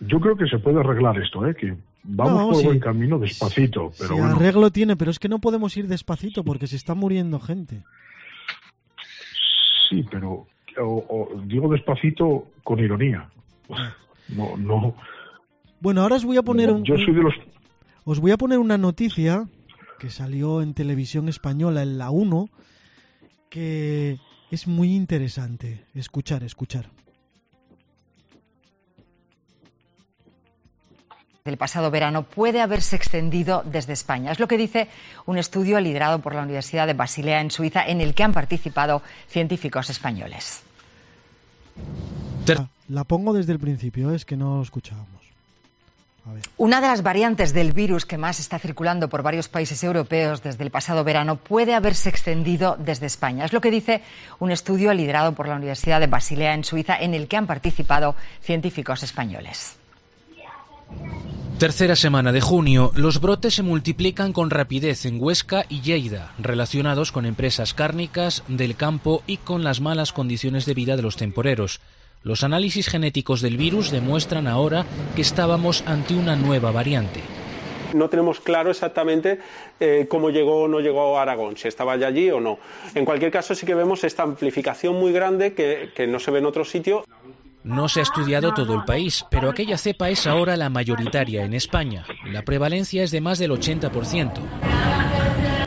yo creo que se puede arreglar esto, ¿eh? Que vamos No, por sí. buen camino despacito, pero Si bueno. arreglo tiene, pero es que no podemos ir despacito porque se está muriendo gente. Sí, pero o- o digo despacito con ironía. No, no. Bueno, ahora os voy a poner un, Yo soy de los os voy a poner una noticia que salió en televisión española en la 1 que es muy interesante. Escuchar, escuchar. Del pasado verano puede haberse extendido desde España. Es lo que dice un estudio liderado por la Universidad de Basilea en Suiza en el que han participado científicos españoles. La, la pongo desde el principio, es que no lo escuchábamos. Una de las variantes del virus que más está circulando por varios países europeos desde el pasado verano puede haberse extendido desde España. Es lo que dice un estudio liderado por la Universidad de Basilea en Suiza en el que han participado científicos españoles. Tercera semana de junio, los brotes se multiplican con rapidez en Huesca y Lleida, relacionados con empresas cárnicas del campo y con las malas condiciones de vida de los temporeros. Los análisis genéticos del virus demuestran ahora que estábamos ante una nueva variante. No tenemos claro exactamente eh, cómo llegó o no llegó a Aragón, si estaba ya allí o no. En cualquier caso, sí que vemos esta amplificación muy grande que, que no se ve en otro sitio. No se ha estudiado todo el país, pero aquella cepa es ahora la mayoritaria en España. La prevalencia es de más del 80%.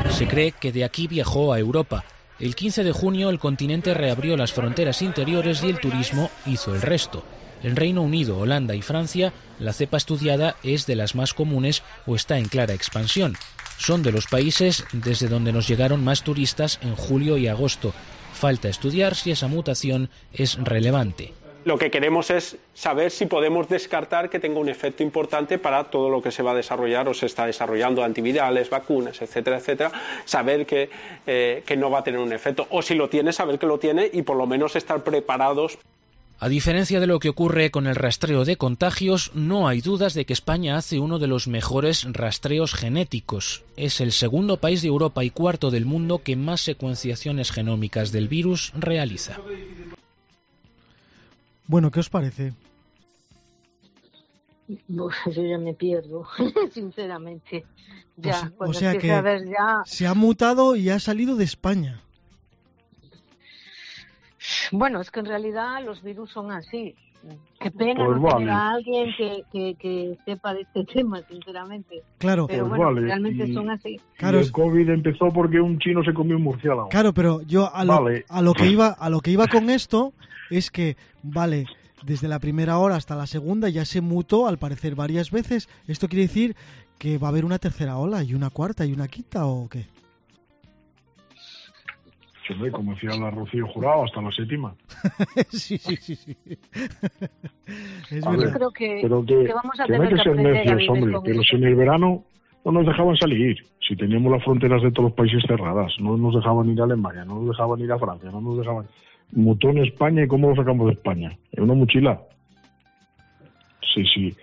Se cree que de aquí viajó a Europa. El 15 de junio el continente reabrió las fronteras interiores y el turismo hizo el resto. En Reino Unido, Holanda y Francia, la cepa estudiada es de las más comunes o está en clara expansión. Son de los países desde donde nos llegaron más turistas en julio y agosto. Falta estudiar si esa mutación es relevante. Lo que queremos es saber si podemos descartar que tenga un efecto importante para todo lo que se va a desarrollar o se está desarrollando, antivirales, vacunas, etcétera, etcétera. Saber que, eh, que no va a tener un efecto. O si lo tiene, saber que lo tiene y por lo menos estar preparados. A diferencia de lo que ocurre con el rastreo de contagios, no hay dudas de que España hace uno de los mejores rastreos genéticos. Es el segundo país de Europa y cuarto del mundo que más secuenciaciones genómicas del virus realiza. Bueno, ¿qué os parece? Uf, yo ya me pierdo, sinceramente. Ya, o, o sea que ya... se ha mutado y ha salido de España. Bueno, es que en realidad los virus son así. Qué pena Pues no vale. tener a alguien que, que, que sepa de este tema, sinceramente. Claro. Pero Pues bueno, vale, realmente y- son así. Claro, Y el COVID empezó porque un chino se comió un murciélago. Claro, pero yo a lo, Vale. a lo que iba a lo que iba con esto es que vale, desde la primera hora hasta la segunda ya se mutó al parecer varias veces. Esto quiere decir que va a haber una tercera ola y una cuarta y una quinta o qué? Como decía la Rocío Jurado, hasta la séptima. sí, sí, sí, sí. es A verdad. ver, creo que, pero que, que vamos a que no hay tener que que ser necios, hombre, pero si en el verano no nos dejaban salir, si teníamos las fronteras de todos los países cerradas, no nos dejaban ir a Alemania, no nos dejaban ir a Francia, no nos dejaban... Mutó España y ¿cómo lo sacamos de España? ¿En una mochila? Sí, sí.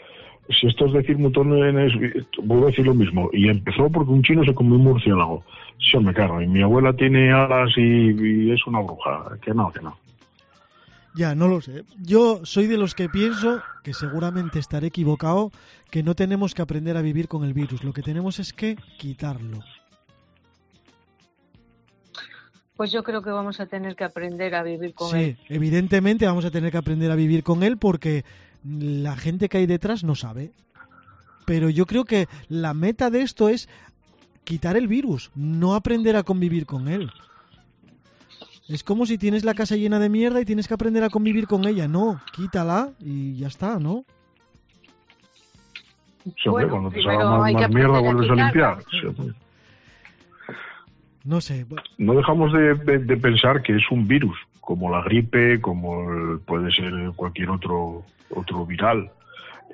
Si esto es decir mutó en... es- Vuelvo a decir lo mismo. Y empezó porque un chino se comió un murciélago. Sí, me cargo. Y mi abuela tiene alas y es una bruja. Que no, que no. Ya, no lo sé. Yo soy de los que pienso, que seguramente estaré equivocado, que no tenemos que aprender a vivir con el virus. Lo que tenemos es que quitarlo. Pues yo creo que vamos a tener que aprender a vivir con sí, él. evidentemente vamos a tener que aprender a vivir con él porque la gente que hay detrás no sabe. Pero yo creo que la meta de esto es quitar el virus, no aprender a convivir con él. Es como si tienes la casa llena de mierda y tienes que aprender a convivir con ella. No, quítala y ya está, ¿no? Sí, hombre, cuando te salga más, hay que más mierda a vuelves a quitarla. limpiar. Sí, hombre. No dejamos de, pensar que es un virus, como la gripe, como el- puede ser cualquier otro otro viral.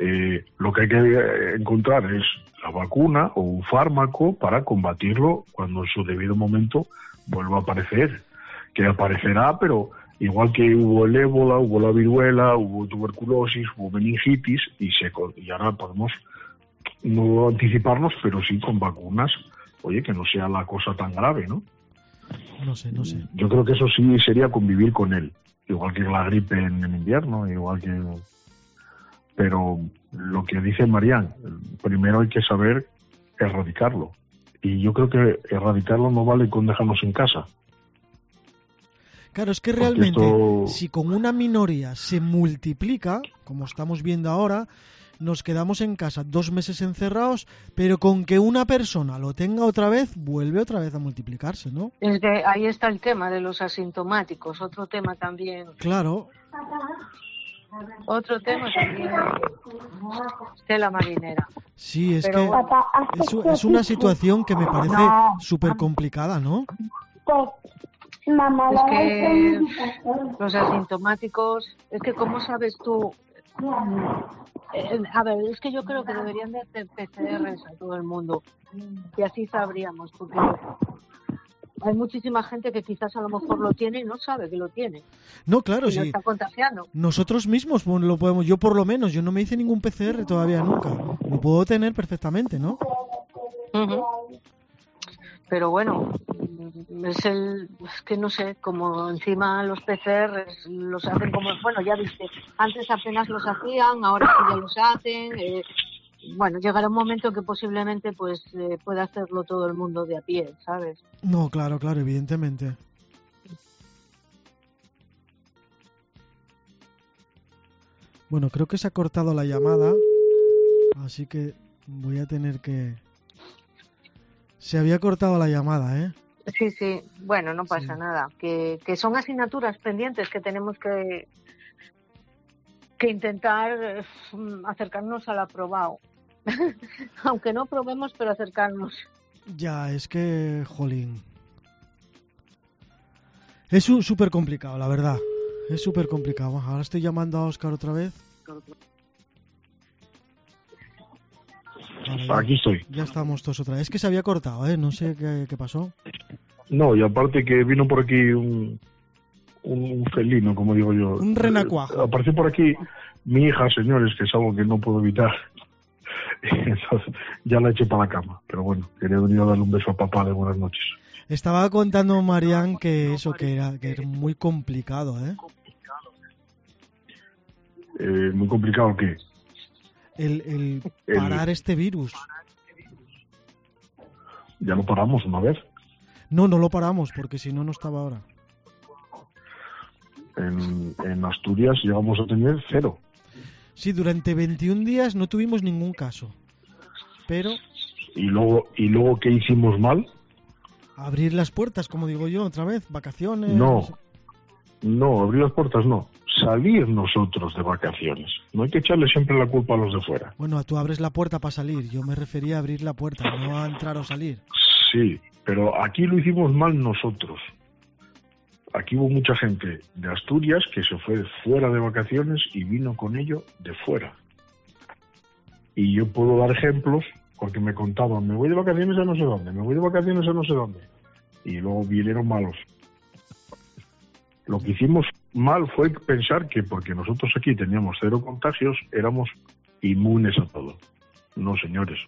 Eh, lo que hay que eh, encontrar es la vacuna o un fármaco para combatirlo cuando en su debido momento vuelva a aparecer, que aparecerá, pero igual que hubo el ébola, hubo la viruela, hubo tuberculosis, hubo meningitis y se y ahora podemos no anticiparnos, pero sí con vacunas, oye, que no sea la cosa tan grave, ¿no? No sé, no sé. Yo creo que eso sí sería convivir con él, igual que la gripe en, en invierno, igual que... Pero lo que dice Marian, primero hay que saber erradicarlo. Y yo creo que erradicarlo no vale con dejarnos en casa. Claro, es que realmente esto- si con una minoría se multiplica, como estamos viendo ahora, nos quedamos en casa dos meses encerrados, pero con que una persona lo tenga otra vez, vuelve otra vez a multiplicarse, ¿no? Es que ahí está el tema de los asintomáticos, otro tema también, Claro, otro tema también, Estela Marinera. sí, es Pero- que es, es una situación que me parece No. súper complicada, ¿no? Es que los asintomáticos, es que cómo sabes tú Eh, a ver, es que yo creo que deberían de hacer PCRs a todo el mundo y así sabríamos, porque hay muchísima gente que quizás a lo mejor lo tiene y no sabe que lo tiene. No, claro, y lo sí. está contagiando. Nosotros mismos lo podemos, yo por lo menos, yo no me hice ningún PCR todavía nunca. Lo puedo tener perfectamente, ¿no? Pero bueno, es el, que no sé, como encima los PCR los hacen como, bueno, ya viste, antes apenas los hacían, ahora ya los hacen. eh, bueno, llegará un momento que posiblemente pues eh, pueda hacerlo todo el mundo de a pie, ¿sabes? No, claro, claro, evidentemente. Bueno, creo que se ha cortado la llamada, así que voy a tener que... Se había cortado la llamada, ¿eh? Sí, sí, bueno, no pasa nada. Que, que son asignaturas pendientes que tenemos que, que intentar mm, acercarnos al aprobado. Aunque no probemos, pero acercarnos. Ya, es que, jolín. Es súper complicado, la verdad. Es súper complicado. Ahora estoy llamando a Oscar otra vez. Ahora Aquí estoy. Ya estamos todos otra vez. Es que se había cortado, ¿eh? No sé qué, qué pasó. No, y aparte que vino por aquí un, un, felino, como digo yo. Un renacuajo. Eh, Apareció por aquí mi hija, señores, que es algo que no puedo evitar. Entonces, ya la eché para la cama. Pero bueno, quería venir a darle un beso a papá de buenas noches. Estaba contando Marian que eso, que era, que era muy complicado, ¿eh? Eh, muy complicado que El, el El- parar este virus. ya lo paramos una vez. No, no lo paramos, porque si no, no estaba ahora. En, en Asturias llegamos a tener cero. Sí, durante 21 días no tuvimos ningún caso. Pero Y luego, y luego ¿qué hicimos mal? abrir las puertas, como digo yo, otra vez, vacaciones. No, no, abrir las puertas no. Salir nosotros de vacaciones. No hay que echarle siempre la culpa a los de fuera. Bueno, tú abres la puerta para salir. Yo me refería a abrir la puerta, no a entrar o salir. Sí, pero aquí lo hicimos mal nosotros. Aquí hubo mucha gente de Asturias que se fue fuera de vacaciones y vino con ello de fuera. Y yo puedo dar ejemplos porque me contaban, me voy de vacaciones a no sé dónde, me voy de vacaciones a no sé dónde. Y luego vinieron malos. Lo que hicimos mal fue pensar que porque nosotros aquí teníamos cero contagios, éramos inmunes a todo. No, señores.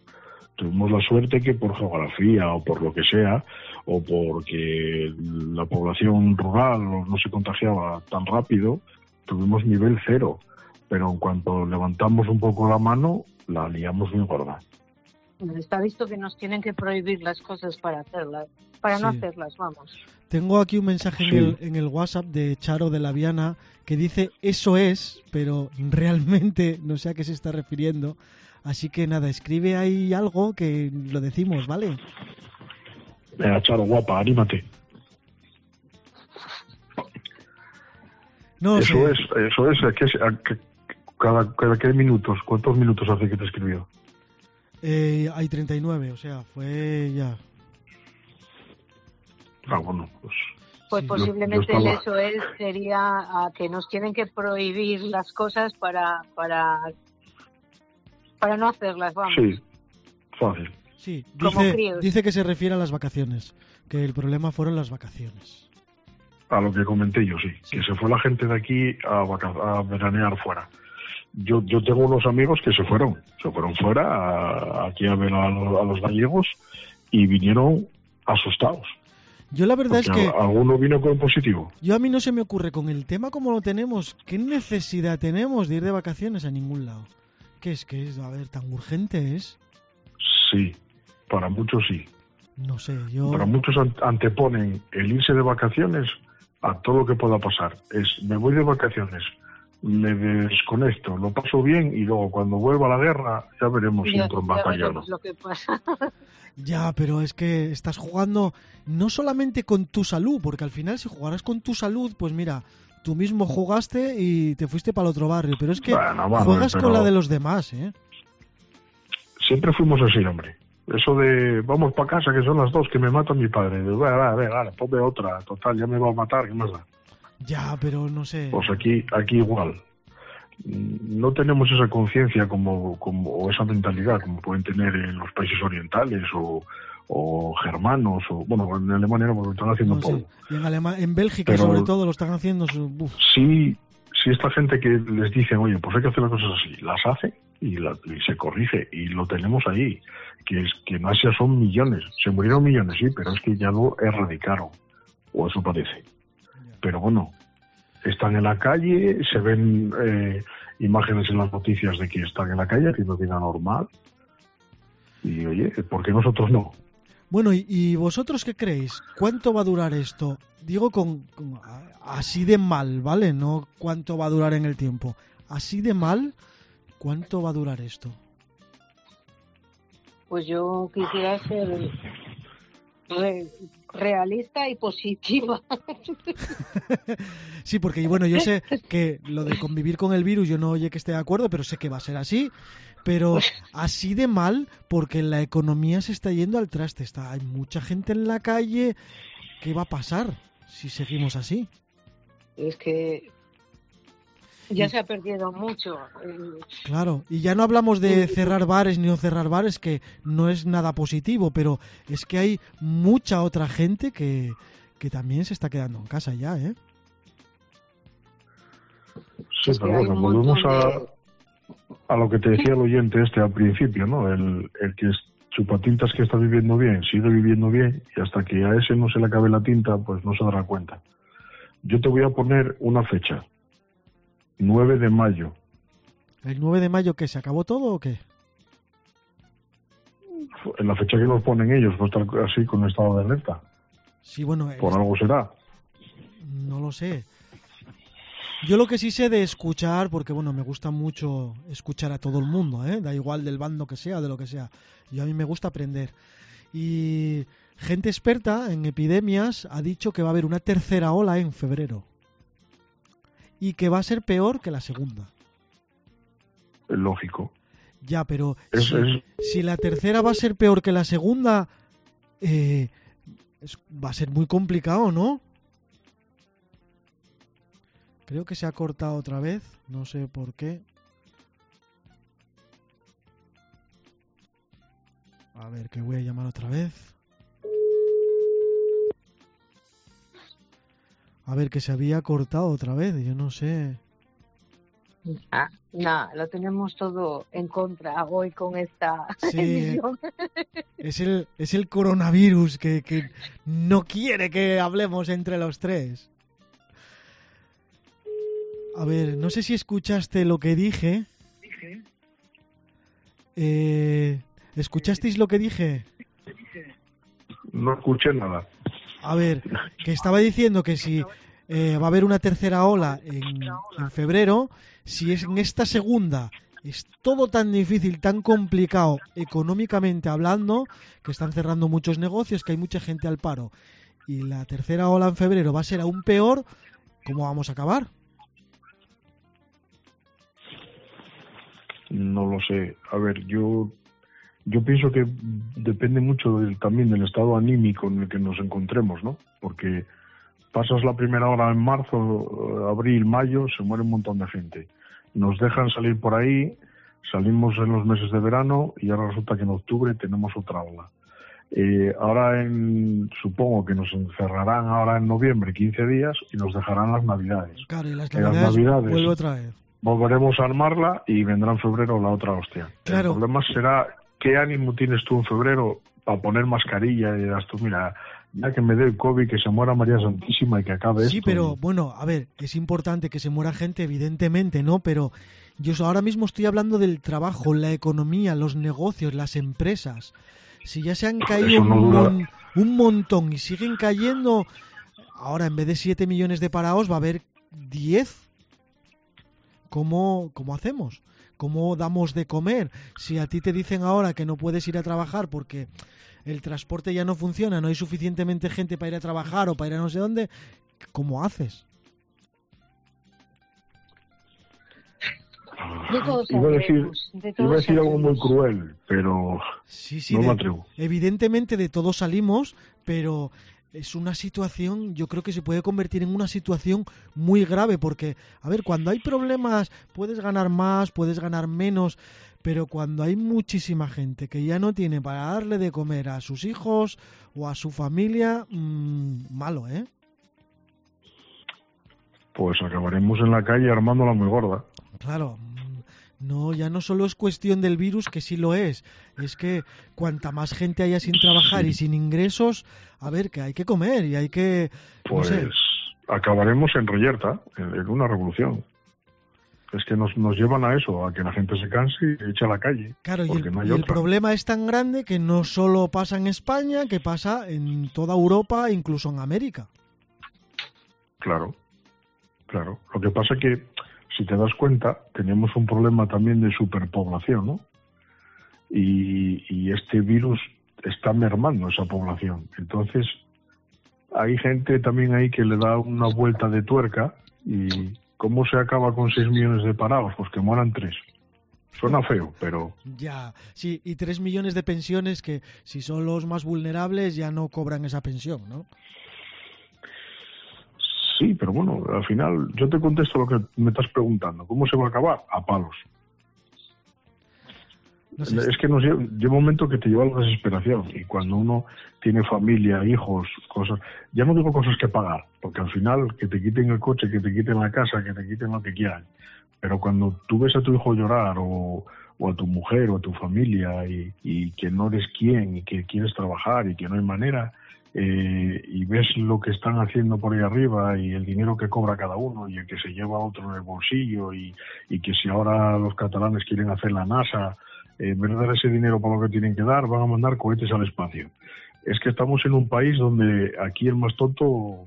Tuvimos la suerte que por geografía o por lo que sea, o porque la población rural no se contagiaba tan rápido, tuvimos nivel cero. Pero en cuanto levantamos un poco la mano, la liamos muy gorda. Está visto que nos tienen que prohibir las cosas para hacerlas, para no hacerlas, vamos. Tengo aquí un mensaje en, el, en el WhatsApp de Charo de la Viana que dice eso es, pero realmente no sé a qué se está refiriendo. Así que nada, escribe ahí algo que lo decimos, ¿vale? Venga, Charo, guapa, anímate. No eso sé. es, eso es, ¿a qué- a qué- cada, cada qué minutos, ¿cuántos minutos hace que te escribió? Eh, hay 39, o sea, fue ya. Ah, bueno, pues Pues posiblemente yo el estaba- eso es sería a que nos tienen que prohibir las cosas para para para no hacerlas, vamos. sí, fácil. Sí, Como dice, críos. dice que se refiere a las vacaciones, que el problema fueron las vacaciones. A lo que comenté yo, sí, que se fue la gente de aquí a, vaca- a veranear fuera. Yo, yo tengo unos amigos que se fueron, se fueron fuera a- aquí a ver a, a los gallegos y vinieron asustados. Yo la verdad porque es que alguno vino con positivo. yo a mí no se me ocurre con el tema como lo tenemos, ¿qué necesidad tenemos de ir de vacaciones a ningún lado? ¿Qué es que es? A ver, tan urgente es. Sí, para muchos sí. No sé, yo Para muchos an- anteponen el irse de vacaciones a todo lo que pueda pasar. Es, me voy de vacaciones, me desconecto, lo paso bien y luego cuando vuelva a la guerra ya veremos si entro en ya batalla o no. veremos lo que pasa. Ya, pero es que estás jugando no solamente con tu salud, porque al final si jugaras con tu salud, pues mira, tú mismo jugaste y te fuiste para el otro barrio, pero es que Bueno, bueno, juegas pero- con la de los demás, ¿eh? Siempre fuimos así, hombre. Eso de vamos para casa, que son las dos, que me mata mi padre. De, "Va, va, va, vale, ponme otra, total, ya me va a matar, ¿qué más da? Ya, pero no sé. Pues aquí, aquí igual. no tenemos esa conciencia como, como, o esa mentalidad como pueden tener en los países orientales o, o germanos, o bueno, en Alemania no, lo están haciendo No polvo. Y en, Alema- en Bélgica, Pero- sobre todo, lo están haciendo. su-. Sí, sí esta gente que les dicen, oye, pues hay que hacer las cosas así, las hace y, la- y se corrige y lo tenemos ahí. Que es que en Asia son millones, se murieron millones, sí, pero es que ya lo erradicaron, o eso parece. Pero bueno, están en la calle, se ven eh, imágenes en las noticias de que están en la calle haciendo vida normal. Y oye, ¿por qué nosotros no? Bueno, ¿y, y vosotros qué creéis? ¿Cuánto va a durar esto? Digo con, así de mal, ¿vale? No cuánto va a durar en el tiempo. Así de mal, ¿cuánto va a durar esto? Pues yo quisiera ser realista y positiva. Sí, porque bueno, yo sé que lo de convivir con el virus, yo no oye que esté de acuerdo, pero sé que va a ser así. Pero así de mal, porque la economía se está yendo al traste. Está, hay mucha gente en la calle. ¿Qué va a pasar si seguimos así? es que ya se ha perdido mucho. eh, Claro, y ya no hablamos de cerrar bares ni no cerrar bares, que no es nada positivo, pero es que hay mucha otra gente que, que también se está quedando en casa ya, ¿eh? Sí, pero bueno, volvemos a, a lo que te decía el oyente este al principio, ¿no? El, el que es chupatintas que está viviendo bien, sigue viviendo bien, y hasta que a ese no se le acabe la tinta, pues no se dará cuenta. Yo te voy a poner una fecha, 9 de mayo. ¿El 9 de mayo qué? ¿Se acabó todo o qué? En la fecha que nos ponen ellos, pues estar así con estado de alerta. Sí, bueno, Por algo será. no lo sé. Yo lo que sí sé de escuchar, porque bueno, me gusta mucho escuchar a todo el mundo, ¿eh? Da igual del bando que sea, de lo que sea. Yo a mí me gusta aprender. Y gente experta en epidemias ha dicho que va a haber una tercera ola en febrero. Y que va a ser peor que la segunda. Es lógico. Ya, pero Es- si, es- si la tercera va a ser peor que la segunda, eh, es- va a ser muy complicado, ¿no? Creo que se ha cortado otra vez, no sé por qué. A ver, que voy a llamar otra vez. A ver, que se había cortado otra vez, yo no sé. Ah, nada, lo tenemos todo en contra hoy con esta Sí. emisión. Es el, es el coronavirus que, que no quiere que hablemos entre los tres. A ver, no sé si escuchaste lo que dije. Eh, ¿Escuchasteis lo que dije? No escuché nada. A ver, que estaba diciendo que si eh, va a haber una tercera ola en, en febrero, si es en esta segunda es todo tan difícil, tan complicado económicamente hablando, que están cerrando muchos negocios, que hay mucha gente al paro, y la tercera ola en febrero va a ser aún peor, ¿cómo vamos a acabar? No lo sé. A ver, yo yo pienso que depende mucho del, también del estado anímico en el que nos encontremos, ¿no? Porque pasas la primera hora en marzo, eh, abril, mayo, se muere un montón de gente. Nos dejan salir por ahí, salimos en los meses de verano y ahora resulta que en octubre tenemos otra ola. Eh, ahora en, supongo que nos encerrarán ahora en noviembre 15 días y nos dejarán las navidades. Claro, y las las navidades, vuelve otra vez. Volveremos a armarla y vendrá en febrero la otra hostia. Claro. El problema será qué ánimo tienes tú en febrero para poner mascarilla y dirás tú, mira, ya que me dé el COVID, que se muera María Santísima y que acabe Sí, esto. pero bueno, a ver, es importante que se muera gente, evidentemente, ¿no? Pero yo ahora mismo estoy hablando del trabajo, la economía, los negocios, las empresas. Si ya se han caído Eso no un, dura. mon- un montón y siguen cayendo, ahora en vez de 7 millones de parados va a haber 10. ¿Cómo, ¿Cómo hacemos? ¿Cómo damos de comer? Si a ti te dicen ahora que no puedes ir a trabajar porque el transporte ya no funciona, no hay suficientemente gente para ir a trabajar o para ir a no sé dónde, ¿cómo haces? De todos iba a decir, de iba a decir algo muy cruel, pero Sí, sí, no de- me atrevo. evidentemente de todos salimos, pero es una situación, yo creo que se puede convertir en una situación muy grave, porque, a ver, cuando hay problemas puedes ganar más, puedes ganar menos, pero cuando hay muchísima gente que ya no tiene para darle de comer a sus hijos o a su familia, mmm, malo, ¿eh? Pues acabaremos en la calle armándola muy gorda. Claro, no, ya no solo es cuestión del virus, que sí lo es, es que cuanta más gente haya sin trabajar y sin ingresos, a ver, que hay que comer y hay que... Pues sé. acabaremos en reyerta, en, en, una revolución. Es que nos, nos llevan a eso, a que la gente se canse y eche a la calle. Claro, y el, no y el problema es tan grande que no solo pasa en España, que pasa en toda Europa, incluso en América. Claro, claro. Lo que pasa es que si te das cuenta, tenemos un problema también de superpoblación, ¿no? Y, y, este virus está mermando esa población. Entonces, hay gente también ahí que le da una vuelta de tuerca y ¿cómo se acaba con 6 millones de parados? Pues que mueran 3. Suena feo, pero... Ya, sí, y 3 millones de pensiones que si son los más vulnerables ya no cobran esa pensión, ¿no? Sí, pero bueno, al final yo te contesto lo que me estás preguntando. ¿Cómo se va a acabar? A palos. No sé. Es que nos lleva, lleva, un momento que te lleva a la desesperación y cuando uno tiene familia, hijos, cosas, ya no digo cosas que pagar, porque al final que te quiten el coche, que te quiten la casa, que te quiten lo que quieran, pero cuando tú ves a tu hijo llorar o, o a tu mujer o a tu familia y, y, que no eres quien y que quieres trabajar y que no hay manera, eh, y ves lo que están haciendo por ahí arriba y el dinero que cobra cada uno y el que se lleva otro en el bolsillo y, y que si ahora los catalanes quieren hacer la NASA, eh, en vez de dar ese dinero para lo que tienen que dar, van a mandar cohetes al espacio. Es que estamos en un país donde aquí el más tonto,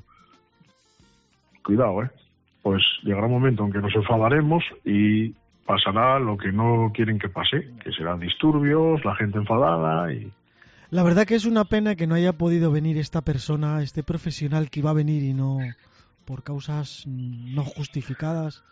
cuidado, ¿eh? Pues llegará un momento en que nos enfadaremos y pasará lo que no quieren que pase, que serán disturbios, la gente enfadada y la verdad que es una pena que no haya podido venir esta persona, este profesional que iba a venir y no, por causas no justificadas,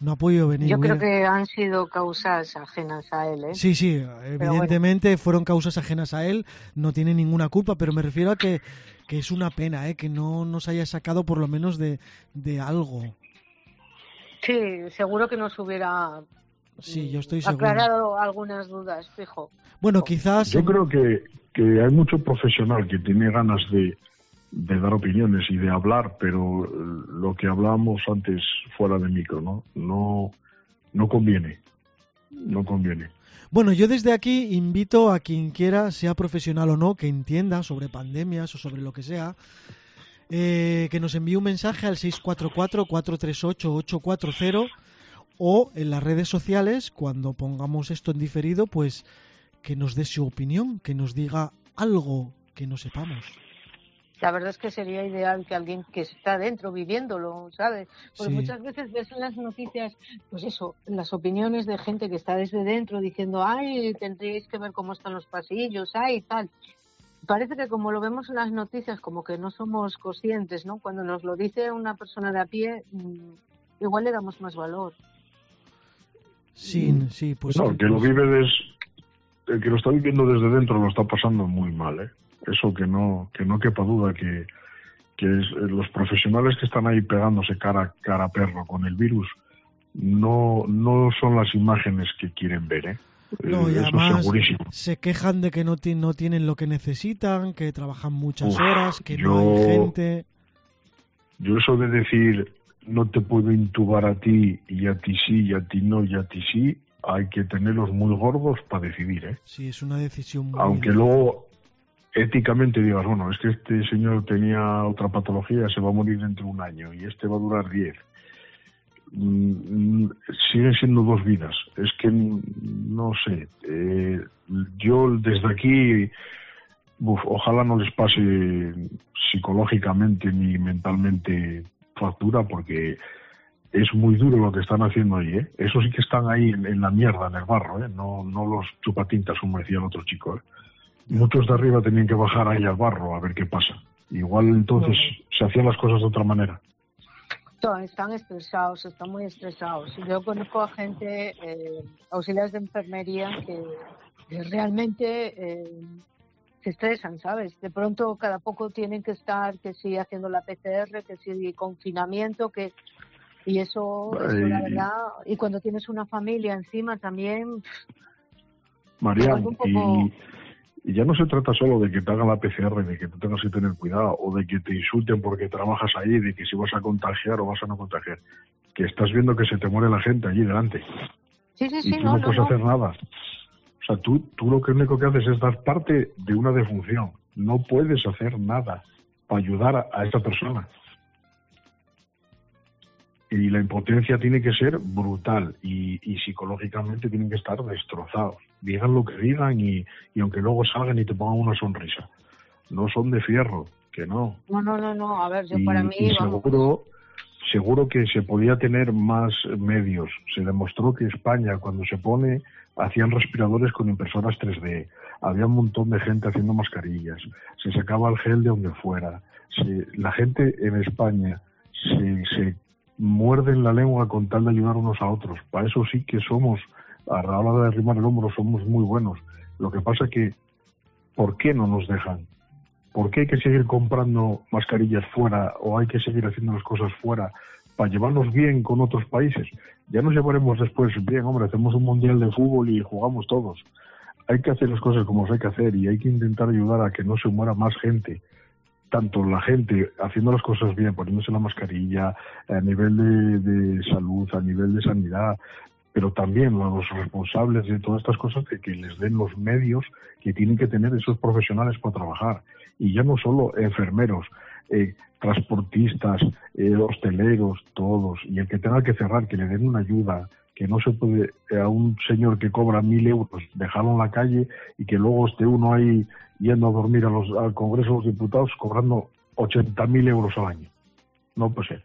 no ha podido venir. Yo creo que han sido causas ajenas a él, ¿eh? Sí, sí, evidentemente bueno. fueron causas ajenas a él, no tiene ninguna culpa, pero me refiero a que, que es una pena, ¿eh? Que no nos haya sacado por lo menos de, de algo. Sí, seguro que nos hubiera Sí, yo estoy seguro. aclarado algunas dudas, fijo. Bueno, quizás. Yo creo que, que hay mucho profesional que tiene ganas de, de dar opiniones y de hablar, pero lo que hablábamos antes fuera de micro, ¿no? No, no conviene. No conviene. Bueno, yo desde aquí invito a quien quiera, sea profesional o no, que entienda sobre pandemias o sobre lo que sea, eh, que nos envíe un mensaje al 644-438-840 o en las redes sociales, cuando pongamos esto en diferido, pues que nos dé su opinión, que nos diga algo que no sepamos. La verdad es que sería ideal que alguien que está dentro viviéndolo, ¿sabes? Porque Sí. muchas veces ves en las noticias, pues eso, las opiniones de gente que está desde dentro diciendo, ay, tendréis que ver cómo están los pasillos, ay, tal. Parece que como lo vemos en las noticias, como que no somos conscientes, ¿no? Cuando nos lo dice una persona de a pie, mm, igual le damos más valor. Sí, sí, pues. no, el que lo vive des, el que lo está viviendo desde dentro lo está pasando muy mal, ¿eh? Eso que no, que no quepa duda que, que es, eh, los profesionales que están ahí pegándose cara, cara a perro con el virus no, no son las imágenes que quieren ver, ¿eh? No, y Eso además segurísimo. se quejan de que no, ti- no tienen lo que necesitan, que trabajan muchas Uf, horas, que no hay gente. Yo eso de decir no te puedo intubar a ti y a ti sí y a ti no y a ti sí, hay que tenerlos muy gordos para decidir, ¿eh? Sí, es una decisión muy. Aunque luego éticamente digas, bueno, es que este señor tenía otra patología, se va a morir dentro de un año y este va a durar diez. Mm, mm, siguen siendo dos vidas. Es que no sé. eh, yo desde aquí, uf, ojalá no les pase psicológicamente ni mentalmente factura porque es muy duro lo que están haciendo ahí, ¿eh? Eso sí que están ahí en, en la mierda, en el barro, ¿eh? No, no los chupatintas, como decía el otro chico, ¿eh? Muchos de arriba tenían que bajar ahí al barro a ver qué pasa. Igual entonces se hacían las cosas de otra manera. Están estresados, están muy estresados. Yo conozco a gente, eh, auxiliares de enfermería, que, que realmente eh, se estresan, ¿sabes? De pronto cada poco tienen que estar, que sí, haciendo la PCR, que sí, confinamiento, que... Y eso, eso la verdad, y cuando tienes una familia encima también, un poco- y, y ya no se trata solo de que te hagan la PCR, de que tú tengas que tener cuidado, o de que te insulten porque trabajas ahí, de que si vas a contagiar o vas a no contagiar. Que estás viendo que se te muere la gente allí delante. sí, sí, y sí, tú no, no, no, puedes no. hacer nada. O sea, tú, tú lo que único que haces es dar parte de una defunción. No puedes hacer nada para ayudar a, a esa persona. Y la impotencia tiene que ser brutal y, y psicológicamente tienen que estar destrozados. Digan lo que digan y, y aunque luego salgan y te pongan una sonrisa. No son de fierro, que no. No, no, no, no, a ver, yo Y, para mí, y vamos, seguro, seguro que se podía tener más medios. Se demostró que España, cuando se pone, hacían respiradores con impresoras 3D. Había un montón de gente haciendo mascarillas. Se sacaba el gel de donde fuera. Se- la gente en España se, se muerden la lengua con tal de ayudar unos a otros. Para eso sí que somos, a la hora de arrimar el hombro, somos muy buenos. Lo que pasa que, ¿por qué no nos dejan? ¿Por qué hay que seguir comprando mascarillas fuera o hay que seguir haciendo las cosas fuera para llevarnos bien con otros países? Ya nos llevaremos después bien, hombre, hacemos un mundial de fútbol y jugamos todos. Hay que hacer las cosas como se hay que hacer y hay que intentar ayudar a que no se muera más gente. Tanto la gente haciendo las cosas bien, poniéndose la mascarilla, a nivel de, de salud, a nivel de sanidad, pero también los responsables de todas estas cosas que les den los medios que tienen que tener esos profesionales para trabajar. Y ya no solo enfermeros, eh, transportistas, eh, hosteleros, todos. Y el que tenga que cerrar, que le den una ayuda, que no se puede eh, a un señor que cobra mil euros dejarlo en la calle y que luego esté uno ahí yendo a dormir a los, al Congreso de los Diputados cobrando 80 mil euros al año. No puede ser.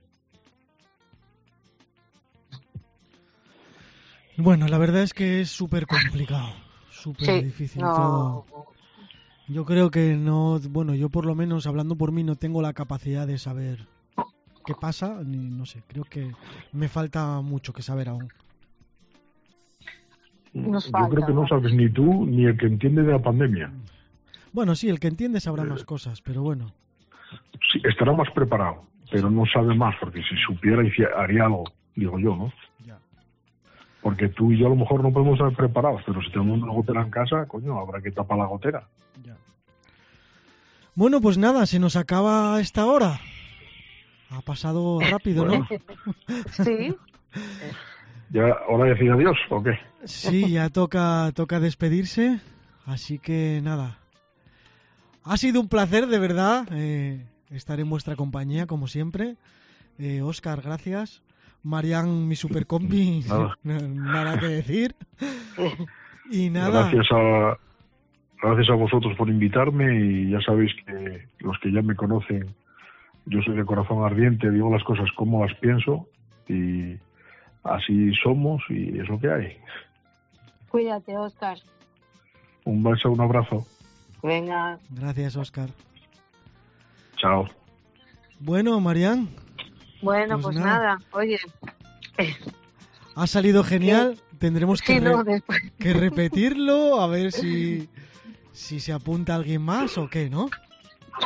Bueno, la verdad es que es súper complicado, súper Sí, difícil no. todo. Yo creo que no, bueno, yo por lo menos hablando por mí no tengo la capacidad de saber qué pasa, ni no sé, creo que me falta mucho que saber aún. Nos Yo falta, creo que no sabes ni tú ni el que entiende de la pandemia. Bueno, sí, el que entiende sabrá más cosas, pero bueno. Sí, estará más preparado, pero no sabe más, porque si supiera haría algo, digo yo, ¿no? Porque tú y yo a lo mejor no podemos estar preparados, pero si tenemos una gotera en casa, coño, habrá que tapar la gotera. Bueno, pues nada, se nos acaba esta hora. Ha pasado rápido, ¿no? Sí. ¿Ya hora de decir adiós o qué? Sí, ya toca, toca despedirse. Así que nada. Ha sido un placer, de verdad, eh, estar en vuestra compañía, como siempre. Eh, Oscar, gracias. Marian, mi supercombi, Nada. nada que decir. Y nada, Gracias a, gracias a vosotros por invitarme y ya sabéis que los que ya me conocen, yo soy de corazón ardiente, digo las cosas como las pienso y así somos y es lo que hay. Cuídate, Oscar. Un beso, un abrazo. Venga. gracias, Oscar. Chao. Bueno, Marian, Bueno, Pues pues, nada. nada. Oye, ha salido genial. Tendremos que, sí, no, re- después. que repetirlo, a ver si, si se apunta alguien más o qué, ¿no?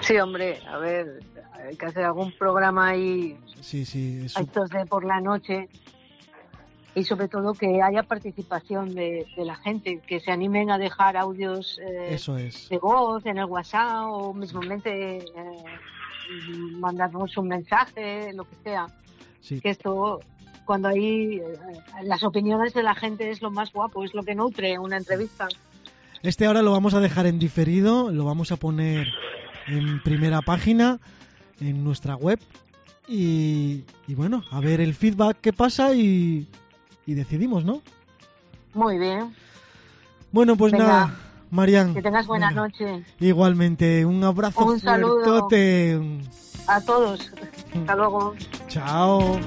Sí, hombre, a ver, hay que hacer algún programa ahí, Sí, sí, es a estos de por la noche. Y sobre todo que haya participación de, de la gente, que se animen a dejar audios eh, Eso es. de voz en el WhatsApp o mismamente eh, mandarnos un mensaje, lo que sea. Sí. Que esto, cuando hay eh, las opiniones de la gente es lo más guapo, es lo que nutre una entrevista. Este ahora lo vamos a dejar en diferido, lo vamos a poner en primera página en nuestra web y, y bueno, a ver el feedback que pasa y, y decidimos, ¿no? Muy bien. Bueno, pues Venga. nada, Marian, Que tengas buena noche. igualmente, un abrazo Un saludo. fuertote. A todos. Hasta luego. Chao.